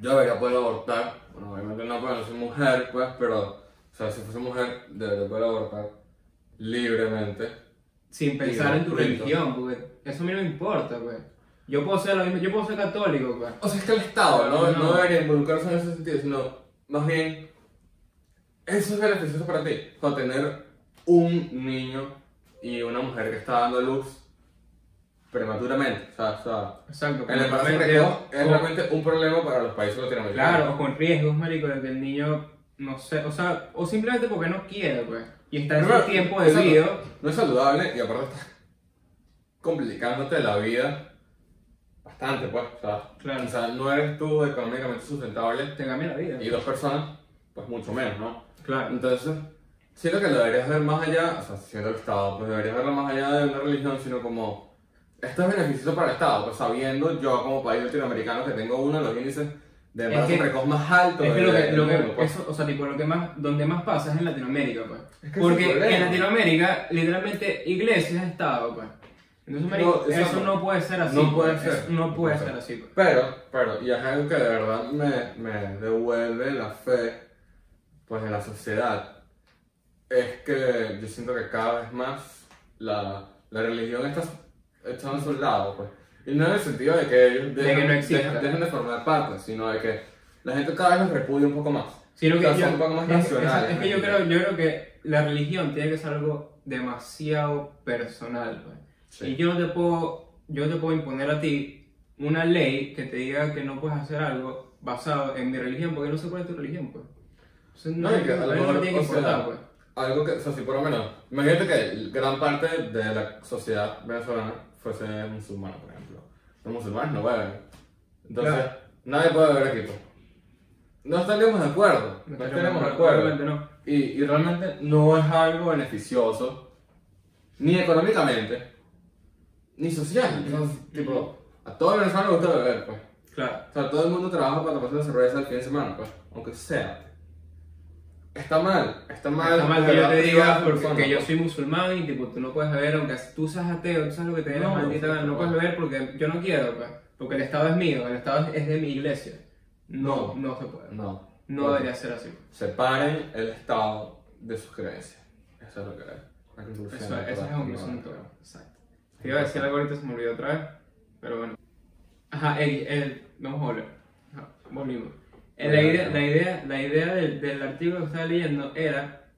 yo debería poder abortar, bueno, obviamente no porque no soy mujer, pues, pero, o sea, si fuese mujer, debería poder abortar libremente. sin pensar en tu religión, porque eso a mí no me importa, pues. Yo puedo ser lo mismo, yo puedo ser católico, pues. O sea, es que el Estado no, No. no debería involucrarse en ese sentido, sino más bien, eso es beneficioso para ti. O tener un niño y una mujer que está dando luz prematuramente. O sea, o sea Exacto. el embarazo con- precoz es realmente un problema para los países latinoamericanos. Claro, o con riesgos, marico, de que el niño, no sé, o sea, o simplemente porque no quiere, pues. Y está en su tiempo debido. No es saludable y aparte estás complicándote la vida bastante, pues. O sea, Claro. quizás no eres tú económicamente sustentable Te cambia la vida. y dos personas, pues mucho menos, ¿no? Claro. Entonces, siento que lo deberías ver más allá, o sea, siendo el Estado, pues deberías verlo más allá de una religión, sino como, esto es beneficioso para el Estado, pues sabiendo yo como país latinoamericano que tengo uno de los índices de Es que- precoz más altos Es que lo que, lo que mundo, pues. eso, o sea, tipo, lo que más, donde más pasa es en Latinoamérica, pues. Es que Porque en Latinoamérica, literalmente, iglesia es Estado, pues. Entonces, marico, No, eso no puede ser así. No puede ser. Eso no puede ser así, pues. Pero, pero, y es algo que de verdad me, me devuelve la fe, pues en la sociedad, es que yo siento que cada vez más la, la religión está echando a su lado, pues. Y no en el sentido de que ellos De dejen que no de, exista. dejen de formar parte, sino de que la gente cada vez los repudia un poco más. Sino que O sea, yo, son un poco más es- racionales, es, es que yo ¿me creo, yo creo que la religión tiene que ser algo demasiado personal, pues. Sí. Y yo no te puedo, yo no te puedo imponer a ti una ley que te diga que no puedes hacer algo basado en mi religión, porque no sé cuál es tu religión, pues. Entonces, no, No, y que a lo mí no mejor, tiene que o sea, importar, pues. Algo que, o sea, si por lo menos, imagínate que gran parte de la sociedad venezolana fuese musulmana, por ejemplo. Los musulmanes no beben. Entonces, Claro. nadie puede beber aquí. pues. No estaríamos de acuerdo. No estaríamos de acuerdo. No. Y, y realmente no es algo beneficioso, ni económicamente, ni social. Entonces, tipo, a todo el venezolano le gusta beber, pues. Claro. O sea, todo el mundo trabaja para tomarse una cerveza el fin de semana, pues, aunque sea. Está mal, está mal. Está mal que yo te diga la porque persona, yo pues. soy musulmán y tipo, tú no puedes beber, aunque tú seas ateo, tú sabes lo que te dé la No, maldita sí, gana, no no. puedes beber porque yo no quiero, pues, porque el Estado es mío, el Estado es de mi iglesia. No, no, se puede. No. No debería ser así. Separen el Estado de sus creencias. Eso es lo que es. La conclusión Eso, esa es la conclusión de esta todo. Exacto. Te iba a decir algo ahorita, se me olvidó otra vez, pero bueno. Ajá, el, el, vamos a volver. Ajá, volvimos. La idea, la idea, la idea del, del artículo que estaba leyendo era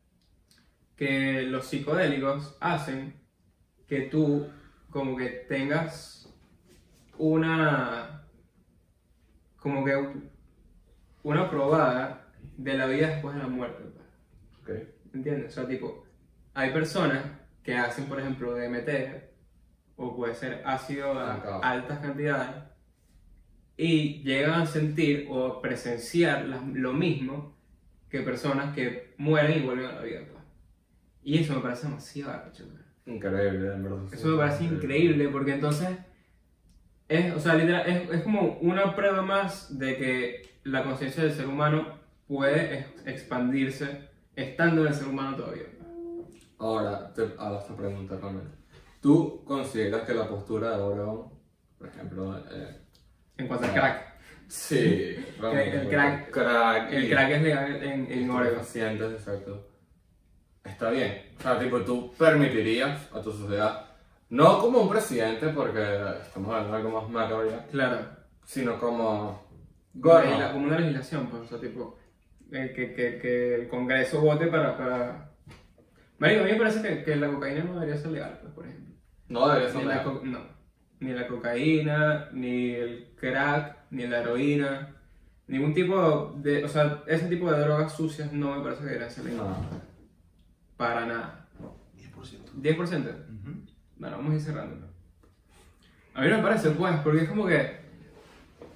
que los psicodélicos hacen que tú como que tengas una como que una probada de la vida después de la muerte. pues. Ok. ¿Entiendes? O sea, tipo, hay personas que hacen, por ejemplo, DMT o puede ser ácido a Ah, claro. altas cantidades y llegan a sentir o presenciar la- lo mismo que personas que mueren y vuelven a la vida. pues. Y eso me parece demasiado arrecho. Increíble, en verdad. Eso me parece increíble porque entonces es, o sea, literal, es, es como una prueba más de que la conciencia del ser humano puede ex- expandirse estando en el ser humano todavía. Ahora, te hago esta pregunta realmente. ¿Tú consideras que la postura de Oregon, por ejemplo, eh, En cuanto al crack, sí, realmente, el crack- crack el crack es legal en, en Oregon. exacto. Está bien. O sea, tipo, tú permitirías a tu sociedad, no como un presidente, porque estamos hablando de algo más macro ya, Claro. sino como gobierno. como una legislación, pues, o sea, tipo, eh, que, que, que el Congreso vote para... para... Marico, a mí me parece que, que la cocaína no debería ser legal, pues, por ejemplo. No debería ser Ni la, co- no. ni la cocaína, ni el crack, ni la heroína, ningún tipo de, o sea, ese tipo de drogas sucias no me parece que deberían ser legales. No. Para nada. 10%. 10%. Bueno, vamos a ir cerrando. A mí no me parece, pues, porque es como que,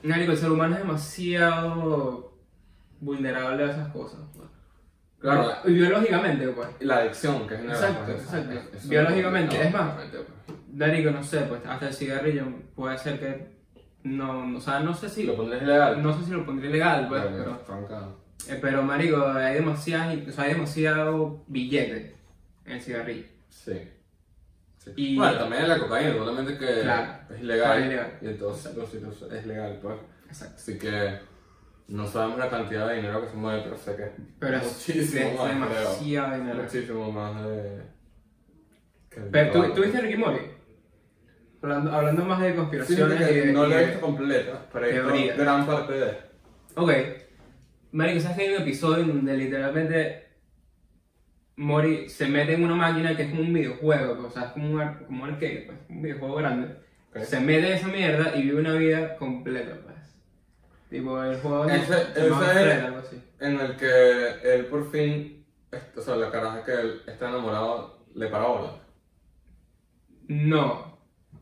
marico, el ser humano es demasiado vulnerable a esas cosas. pues. Claro. Y biológicamente, pues. La adicción que genera. Exacto, pues, exacto. Biológicamente, es más. pues. Marico, no sé, pues, hasta el cigarrillo puede ser que, no, o sea, no sé si... Lo pondrías legal. No sé si lo pondría legal, pues, pero, eh, pero marico, hay demasiadas, o sea, hay demasiado billete en el cigarrillo. Sí. Sí. Y- Bueno, también en la cocaína, solamente que Claro. es ilegal. Ilegal. Y entonces los sitios es legal, pues. Exacto. Así que no sabemos la cantidad de dinero que se mueve, pero sé que Pero es, muchísimo es más, demasiado creo. dinero. Muchísimo más de. que Pero, ¿tú. ¿tú viste Ricky Morty? Hablando, hablando más de Sí, conspiraciones que y de- no y la he visto completa, pero he visto gran parte de. Ok. Marico, ¿sabes que hay un episodio en donde literalmente Mori se mete en una máquina que es como un videojuego, pues, o sea, es como un, como un arcade, pues, un videojuego grande. Ok. Se mete en esa mierda y vive una vida completa, pues. Tipo, el juego Ese- ese es- Fred, algo así. En el que él por fin, o sea, la caraja que él está enamorado le para bola. No.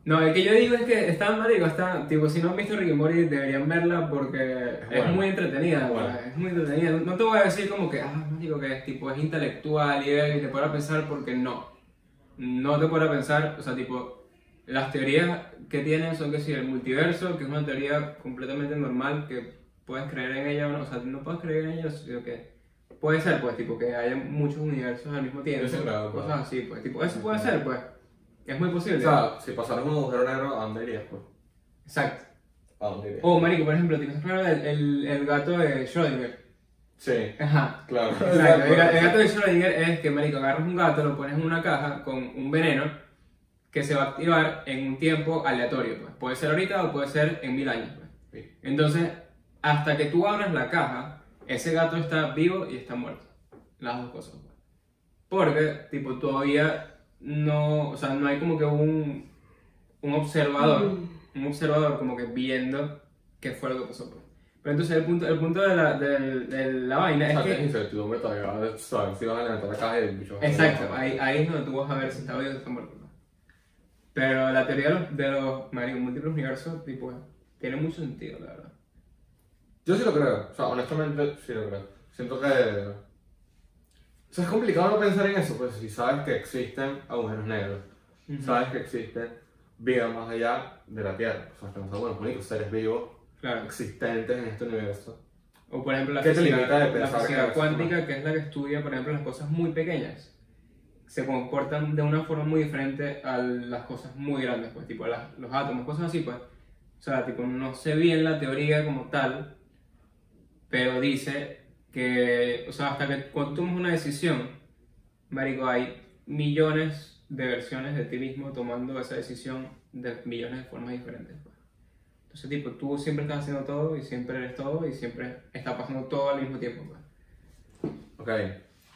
No, el que yo digo es que está marico, está, tipo, si no han visto Ricky Morty deberían verla porque es, bueno. muy entretenida, Es bueno. es muy entretenida. No, te voy a decir como que, ah, marico, que es, tipo, es intelectual y, te pueda pensar porque no. No te pueda pensar, o sea, tipo, las teorías que tienen son que si el multiverso, que es una teoría completamente normal, que puedes creer en ella o no, o sea, no puedes creer en ella, sino que puede ser, pues, tipo, que haya muchos universos al mismo tiempo, sí cosas así, pues, tipo, eso puede ser, pues, es muy posible. O sea, si pasaras un agujero negro, ¿a dónde irías, pues? Exacto. ¿A dónde irías? O, marico, por ejemplo, tienes claro el, el, el gato de Schrödinger. Sí, Ajá. claro. Exacto. El, el gato de Schrödinger es que, marico, agarras un gato, lo pones en una caja con un veneno que se va a activar en un tiempo aleatorio, pues. Puede ser ahorita o puede ser en mil años, pues. Sí. Entonces, hasta que tú abras la caja, ese gato está vivo y está muerto. Las dos cosas. pues. Porque, tipo, todavía no, o sea, no hay como que un, un observador, un observador como que viendo qué fue lo que pasó. pues. Pero entonces el punto, el punto de, la, del- de la vaina O es sea, que... incertidumbre todavía, de saber si vas a levantar la caja y el bicho Exacto, ahí, ahí es donde tú vas a ver si está vivo o está muerto. ¿no? Pero la teoría de los, de los múltiples universos, tipo, tiene mucho sentido, la verdad. Yo sí lo creo, o sea, honestamente sí lo creo. Siento que. O sea, es complicado no pensar en eso, pues si sabes que existen agujeros negros, sabes que existen vida más allá de la Tierra. O sea, que no los únicos seres vivos Claro. existentes en este universo. O por ejemplo la ¿Qué te física, la cuántica, que es la que estudia, por ejemplo, las cosas muy pequeñas. Se comportan de una forma muy diferente a las cosas muy grandes, pues, tipo las- los átomos, cosas así, pues. O sea, tipo, no sé bien la teoría como tal, pero dice que, o sea, hasta que cuando tomas una decisión, marico, hay millones de versiones de ti mismo tomando esa decisión de millones de formas diferentes. pues. Entonces, tipo, tú siempre estás haciendo todo y siempre eres todo y siempre está pasando todo al mismo tiempo. pues. Ok,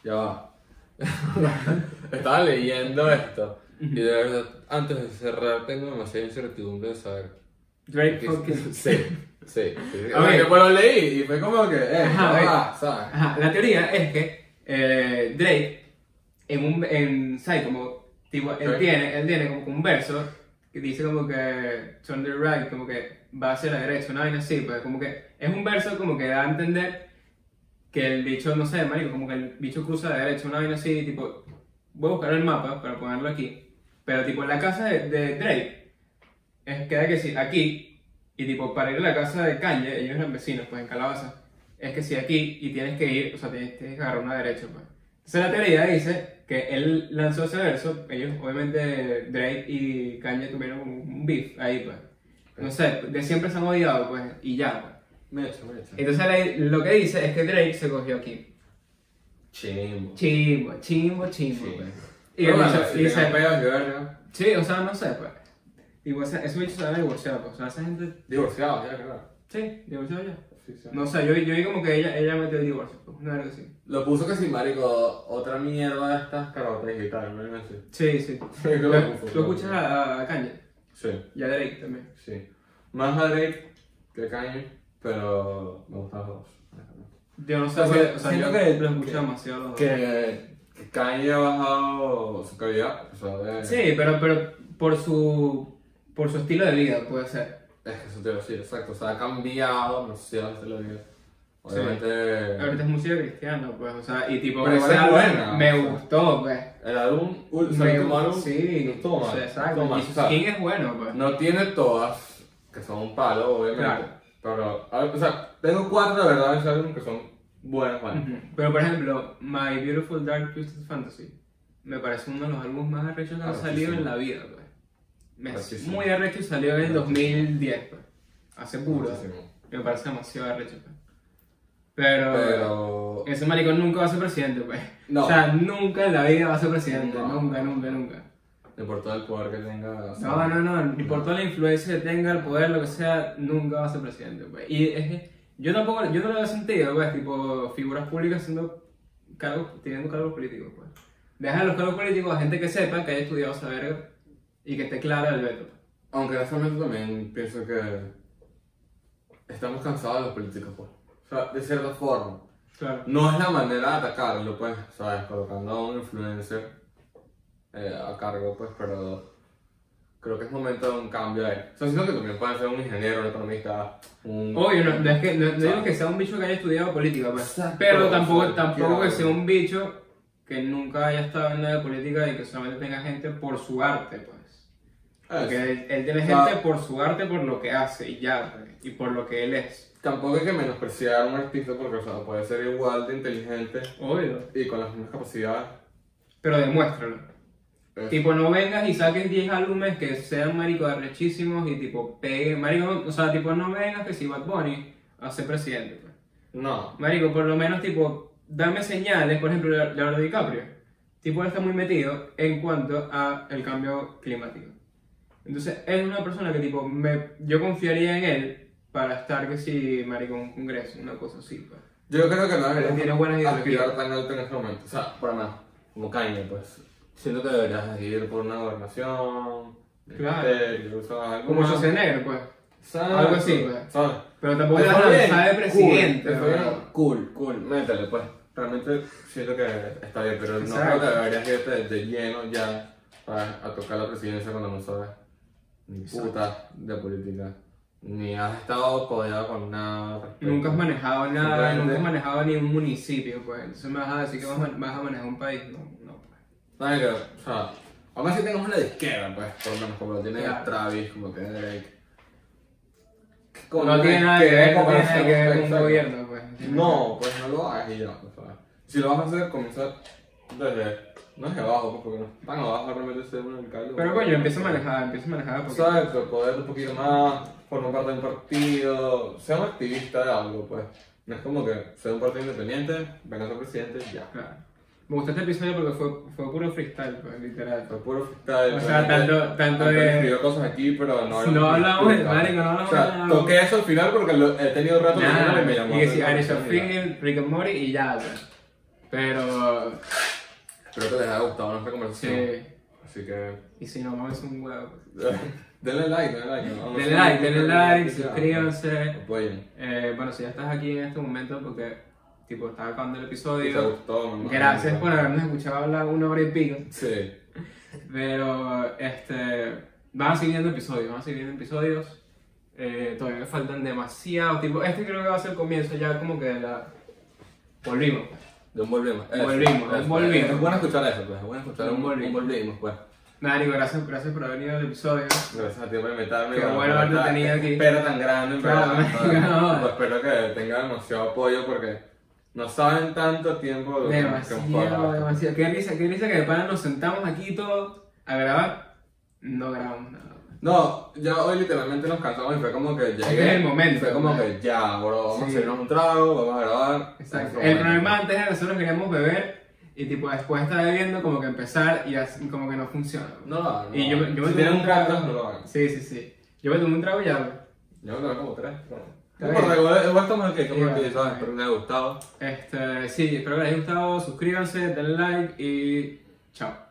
ya va. Estaba leyendo esto y de verdad, antes de cerrar, tengo demasiada incertidumbre de saber. Drake Sí, sí. sí. A ver. Porque lo leí y fue como que, eh, Ajá, a va, ¿sabes? Ajá, la teoría es que eh, Drake, en un, en, ¿sabes? Como, tipo, él, tiene, él tiene como que un verso que dice como que turn the right, como que va hacia la derecha, una vaina así, pues como que es un verso como que da a entender que el bicho, no sé, marico, como que el bicho cruza de derecha, una vaina así, tipo, voy a buscar el mapa para ponerlo aquí, pero tipo en la casa de, de Drake, es, queda que sí, aquí, y tipo para ir a la casa de Kanye, ellos eran vecinos, pues en Calabaza, es que si aquí y tienes que ir, o sea, tienes, tienes que agarrar una derecha, pues. Entonces la teoría dice que él lanzó ese verso, ellos obviamente Drake y Kanye tuvieron como un beef ahí, pues. No sé, de siempre se han odiado, pues, y ya, pues. Me echa, me echa. Entonces lo que dice es que Drake se cogió aquí. Chimbo. Chimbo, chimbo, chimbo, Sí. pues. Y Pero bueno, bicho si dice, sí, o sea, no sé, pues. Igual ese, ese bicho se va a divorciar, pues. O sea, esa gente, Divorciados, ya, claro. sí, divorciado ya. Sí, sí. No sé, yo, vi- yo vi como que ella, ella metió el divorcio, pues, una vez así. Lo puso que si marico, otra mierda de estas carotas digitales, ¿no? Algo así. Sí, sí. Yo ¿Tú, lo tú escuchas a, a Kanye Sí, y a Drake también. sí. Más a Drake que Kanye, pero me gustan los dos. Yo no sé, O sea, pues, o sea, siento yo que- lo escucho demasiado. los dos. Que, que Kanye ha bajado su calidad, o sea, de... Sí, pero, pero por su por su estilo de vida puede ser. Es que eso te iba a decir, exacto, o sea, ha cambiado demasiado el estilo de vida. Obviamente... Ahorita es música cristiana, pues, o sea, y tipo, Pero ese es álbum buena, me o sea. gustó, pues. El álbum, o sea, Me el último álbum, sí, no no exacto. Y o su sea, skin es bueno, pues. No tiene todas, que son un palo, obviamente. Claro. Pero, o sea, tengo cuatro de verdad ese álbum que son buenas, buenas. Ujú. Pero por ejemplo, My Beautiful Dark Twisted Fantasy me parece uno de los álbumes más arrechos que han salido en la vida, pues. Es muy arrecho y salió en el Arrechísimo. 2010, pues. Hace puro. Muchísimo. Me parece demasiado arrecho, pues. Pero, Pero. ese maricón nunca va a ser presidente, pues. No. O sea, nunca en la vida va a ser presidente. No. Nunca, nunca, nunca. No importa el poder que tenga. o sea, No, no, no, ni por toda la influencia que tenga, el poder, lo que sea, nunca va a ser presidente, pues. Y es que yo tampoco, yo no lo veo sentido, pues, tipo, figuras públicas siendo cargos, teniendo cargos políticos, pues. Deja los cargos políticos a gente que sepa, que haya estudiado esa verga y que esté clara del veto. Aunque en ese momento también pienso que. Estamos cansados de los políticos, pues. O sea, de cierta forma. Claro. No es la manera de atacarlo, pues, ¿sabes? Colocando a un influencer eh, a cargo, pues, pero creo que es momento de un cambio ahí. O sea, siento que también puede ser un ingeniero, un economista, un... Obvio, no, no es que, no, no digo que sea un bicho que haya estudiado política, pues. Exacto, Pero tampoco, exacto, tampoco que claro. sea un bicho que nunca haya estado en nada de política y que solamente tenga gente por su arte, pues. Porque él, él tiene Ah. gente por su arte, por lo que hace y ya, pues, y por lo que él es. Tampoco hay que menospreciar a un artista porque, o sea, puede ser igual de inteligente Obvio. y con las mismas capacidades. Pero demuéstralo. Tipo, no vengas y saques 10 álbumes que sean marico arrechísimos y tipo peguen. Marico, o sea, tipo, no vengas que si Bad Bunny ser presidente, pues. No. Marico, por lo menos, tipo, dame señales, por ejemplo, Leo- Leonardo DiCaprio. Tipo, él está muy metido en cuanto a el cambio climático. Entonces, es una persona que, tipo, me, yo confiaría en él para estar, que si, marico, en un congreso, una cosa así, pues. Yo creo que no Tiene deberías buenas aspirar tan alto en este momento. O sea, para nada. Como Kanye, pues. Siento que deberías ir por una gobernación. Claro. ministerio, o sea, algo Como Schwarzenegger, pues. Exacto, algo así, pues. ¿Sabes? Pero tampoco a lanzar de presidente. Cool, ¿no? bien, cool, cool, métele, pues. Realmente siento que está bien, pero no creo que deberías irte de, lleno ya para, a tocar la presidencia cuando no sabes ni puta de política. Ni has estado codeado con nada. respecto. Nunca has manejado nada, Simplemente- nunca has manejado ni un municipio, pues. Entonces me vas a decir que vas a, vas a manejar un país. No, no, pues. ¿Sabes que, o sea, aún así tenemos una de izquierda, pues, por lo menos como lo tiene Claro. Travis, como que Drake. No tiene nada que ver, no tiene nada que ver con un gobierno, pues. No, pues no lo hagas y ya, pues, ¿sabes? Si lo vas a hacer, comienza desde, no desde abajo, pues, porque no es tan abajo realmente ser un alcalde. Pero coño, empieza a manejar, empieza a manejar porque... ¿Sabes? Que Poder un poquito más, formar parte de un partido, ser un activista de algo, pues. No es como que ser un partido independiente, venga a ser presidente ya. Claro. Me gustó este episodio porque fue, fue puro freestyle, pues, literal. Fue puro freestyle. O sea, realmente, tanto- tanto de- escribió cosas aquí, pero no No hablamos de- puta. marico, no hablamos O sea, de toqué eso al final porque lo, he tenido rato leyéndolo y me llamó. y que si. Field, Rick and Morty y ya, pues. Pero... Espero que les haya gustado nuestra conversación. Sí. Así que. Y si no, mames un huevo. pues. denle like, denle like. ¿no? Denle like, denle like, suscríbanse. Apoyen. Eh, bueno, si ya estás aquí en este momento porque, tipo, estás acabando el Si te episodio. gustó, mamá. Gracias por habernos escuchado hablar una hora y pico. Sí. Pero, este, van a seguir viendo episodios, van a seguir viendo episodios. Eh, todavía me faltan demasiado, tipo, este creo que va a ser el comienzo ya como que de la... Volvimos. De un volvimos. Eso, Volvimos, un volvimos. Es bueno escuchar eso, pues. Es bueno escuchar Un volvimos. un volvimos, pues. Nada, Nico, gracias, gracias por haber venido al episodio. Gracias a ti por invitarme. Qué bueno haberte tenido aquí. Espera tan grande, Claro, no. Pues espero que tengan demasiado apoyo porque no saben tanto tiempo lo que- que Demasiado, demasiado. Qué risa, qué risa que de pana nos sentamos aquí todos a grabar. No grabamos nada. No, ya hoy literalmente nos cansamos y fue como que llegué. Es el momento, Fue como que ya, bro, vamos Sí. a hacernos un trago, vamos a grabar. Exacto. El problema antes era que nosotros queríamos beber y tipo después estar bebiendo como que empezar y así como que no funciona. No no Y yo, me si tomé un trago. no lo hagan. Sí, sí, sí. Yo me tomé un trago y ya. Yo me tomé como tres. No importa, igual, estamos aquí, estamos aquí, ¿sabes? Espero que les haya gustado. Este, sí, espero que les haya gustado. Suscríbanse, denle like y chao.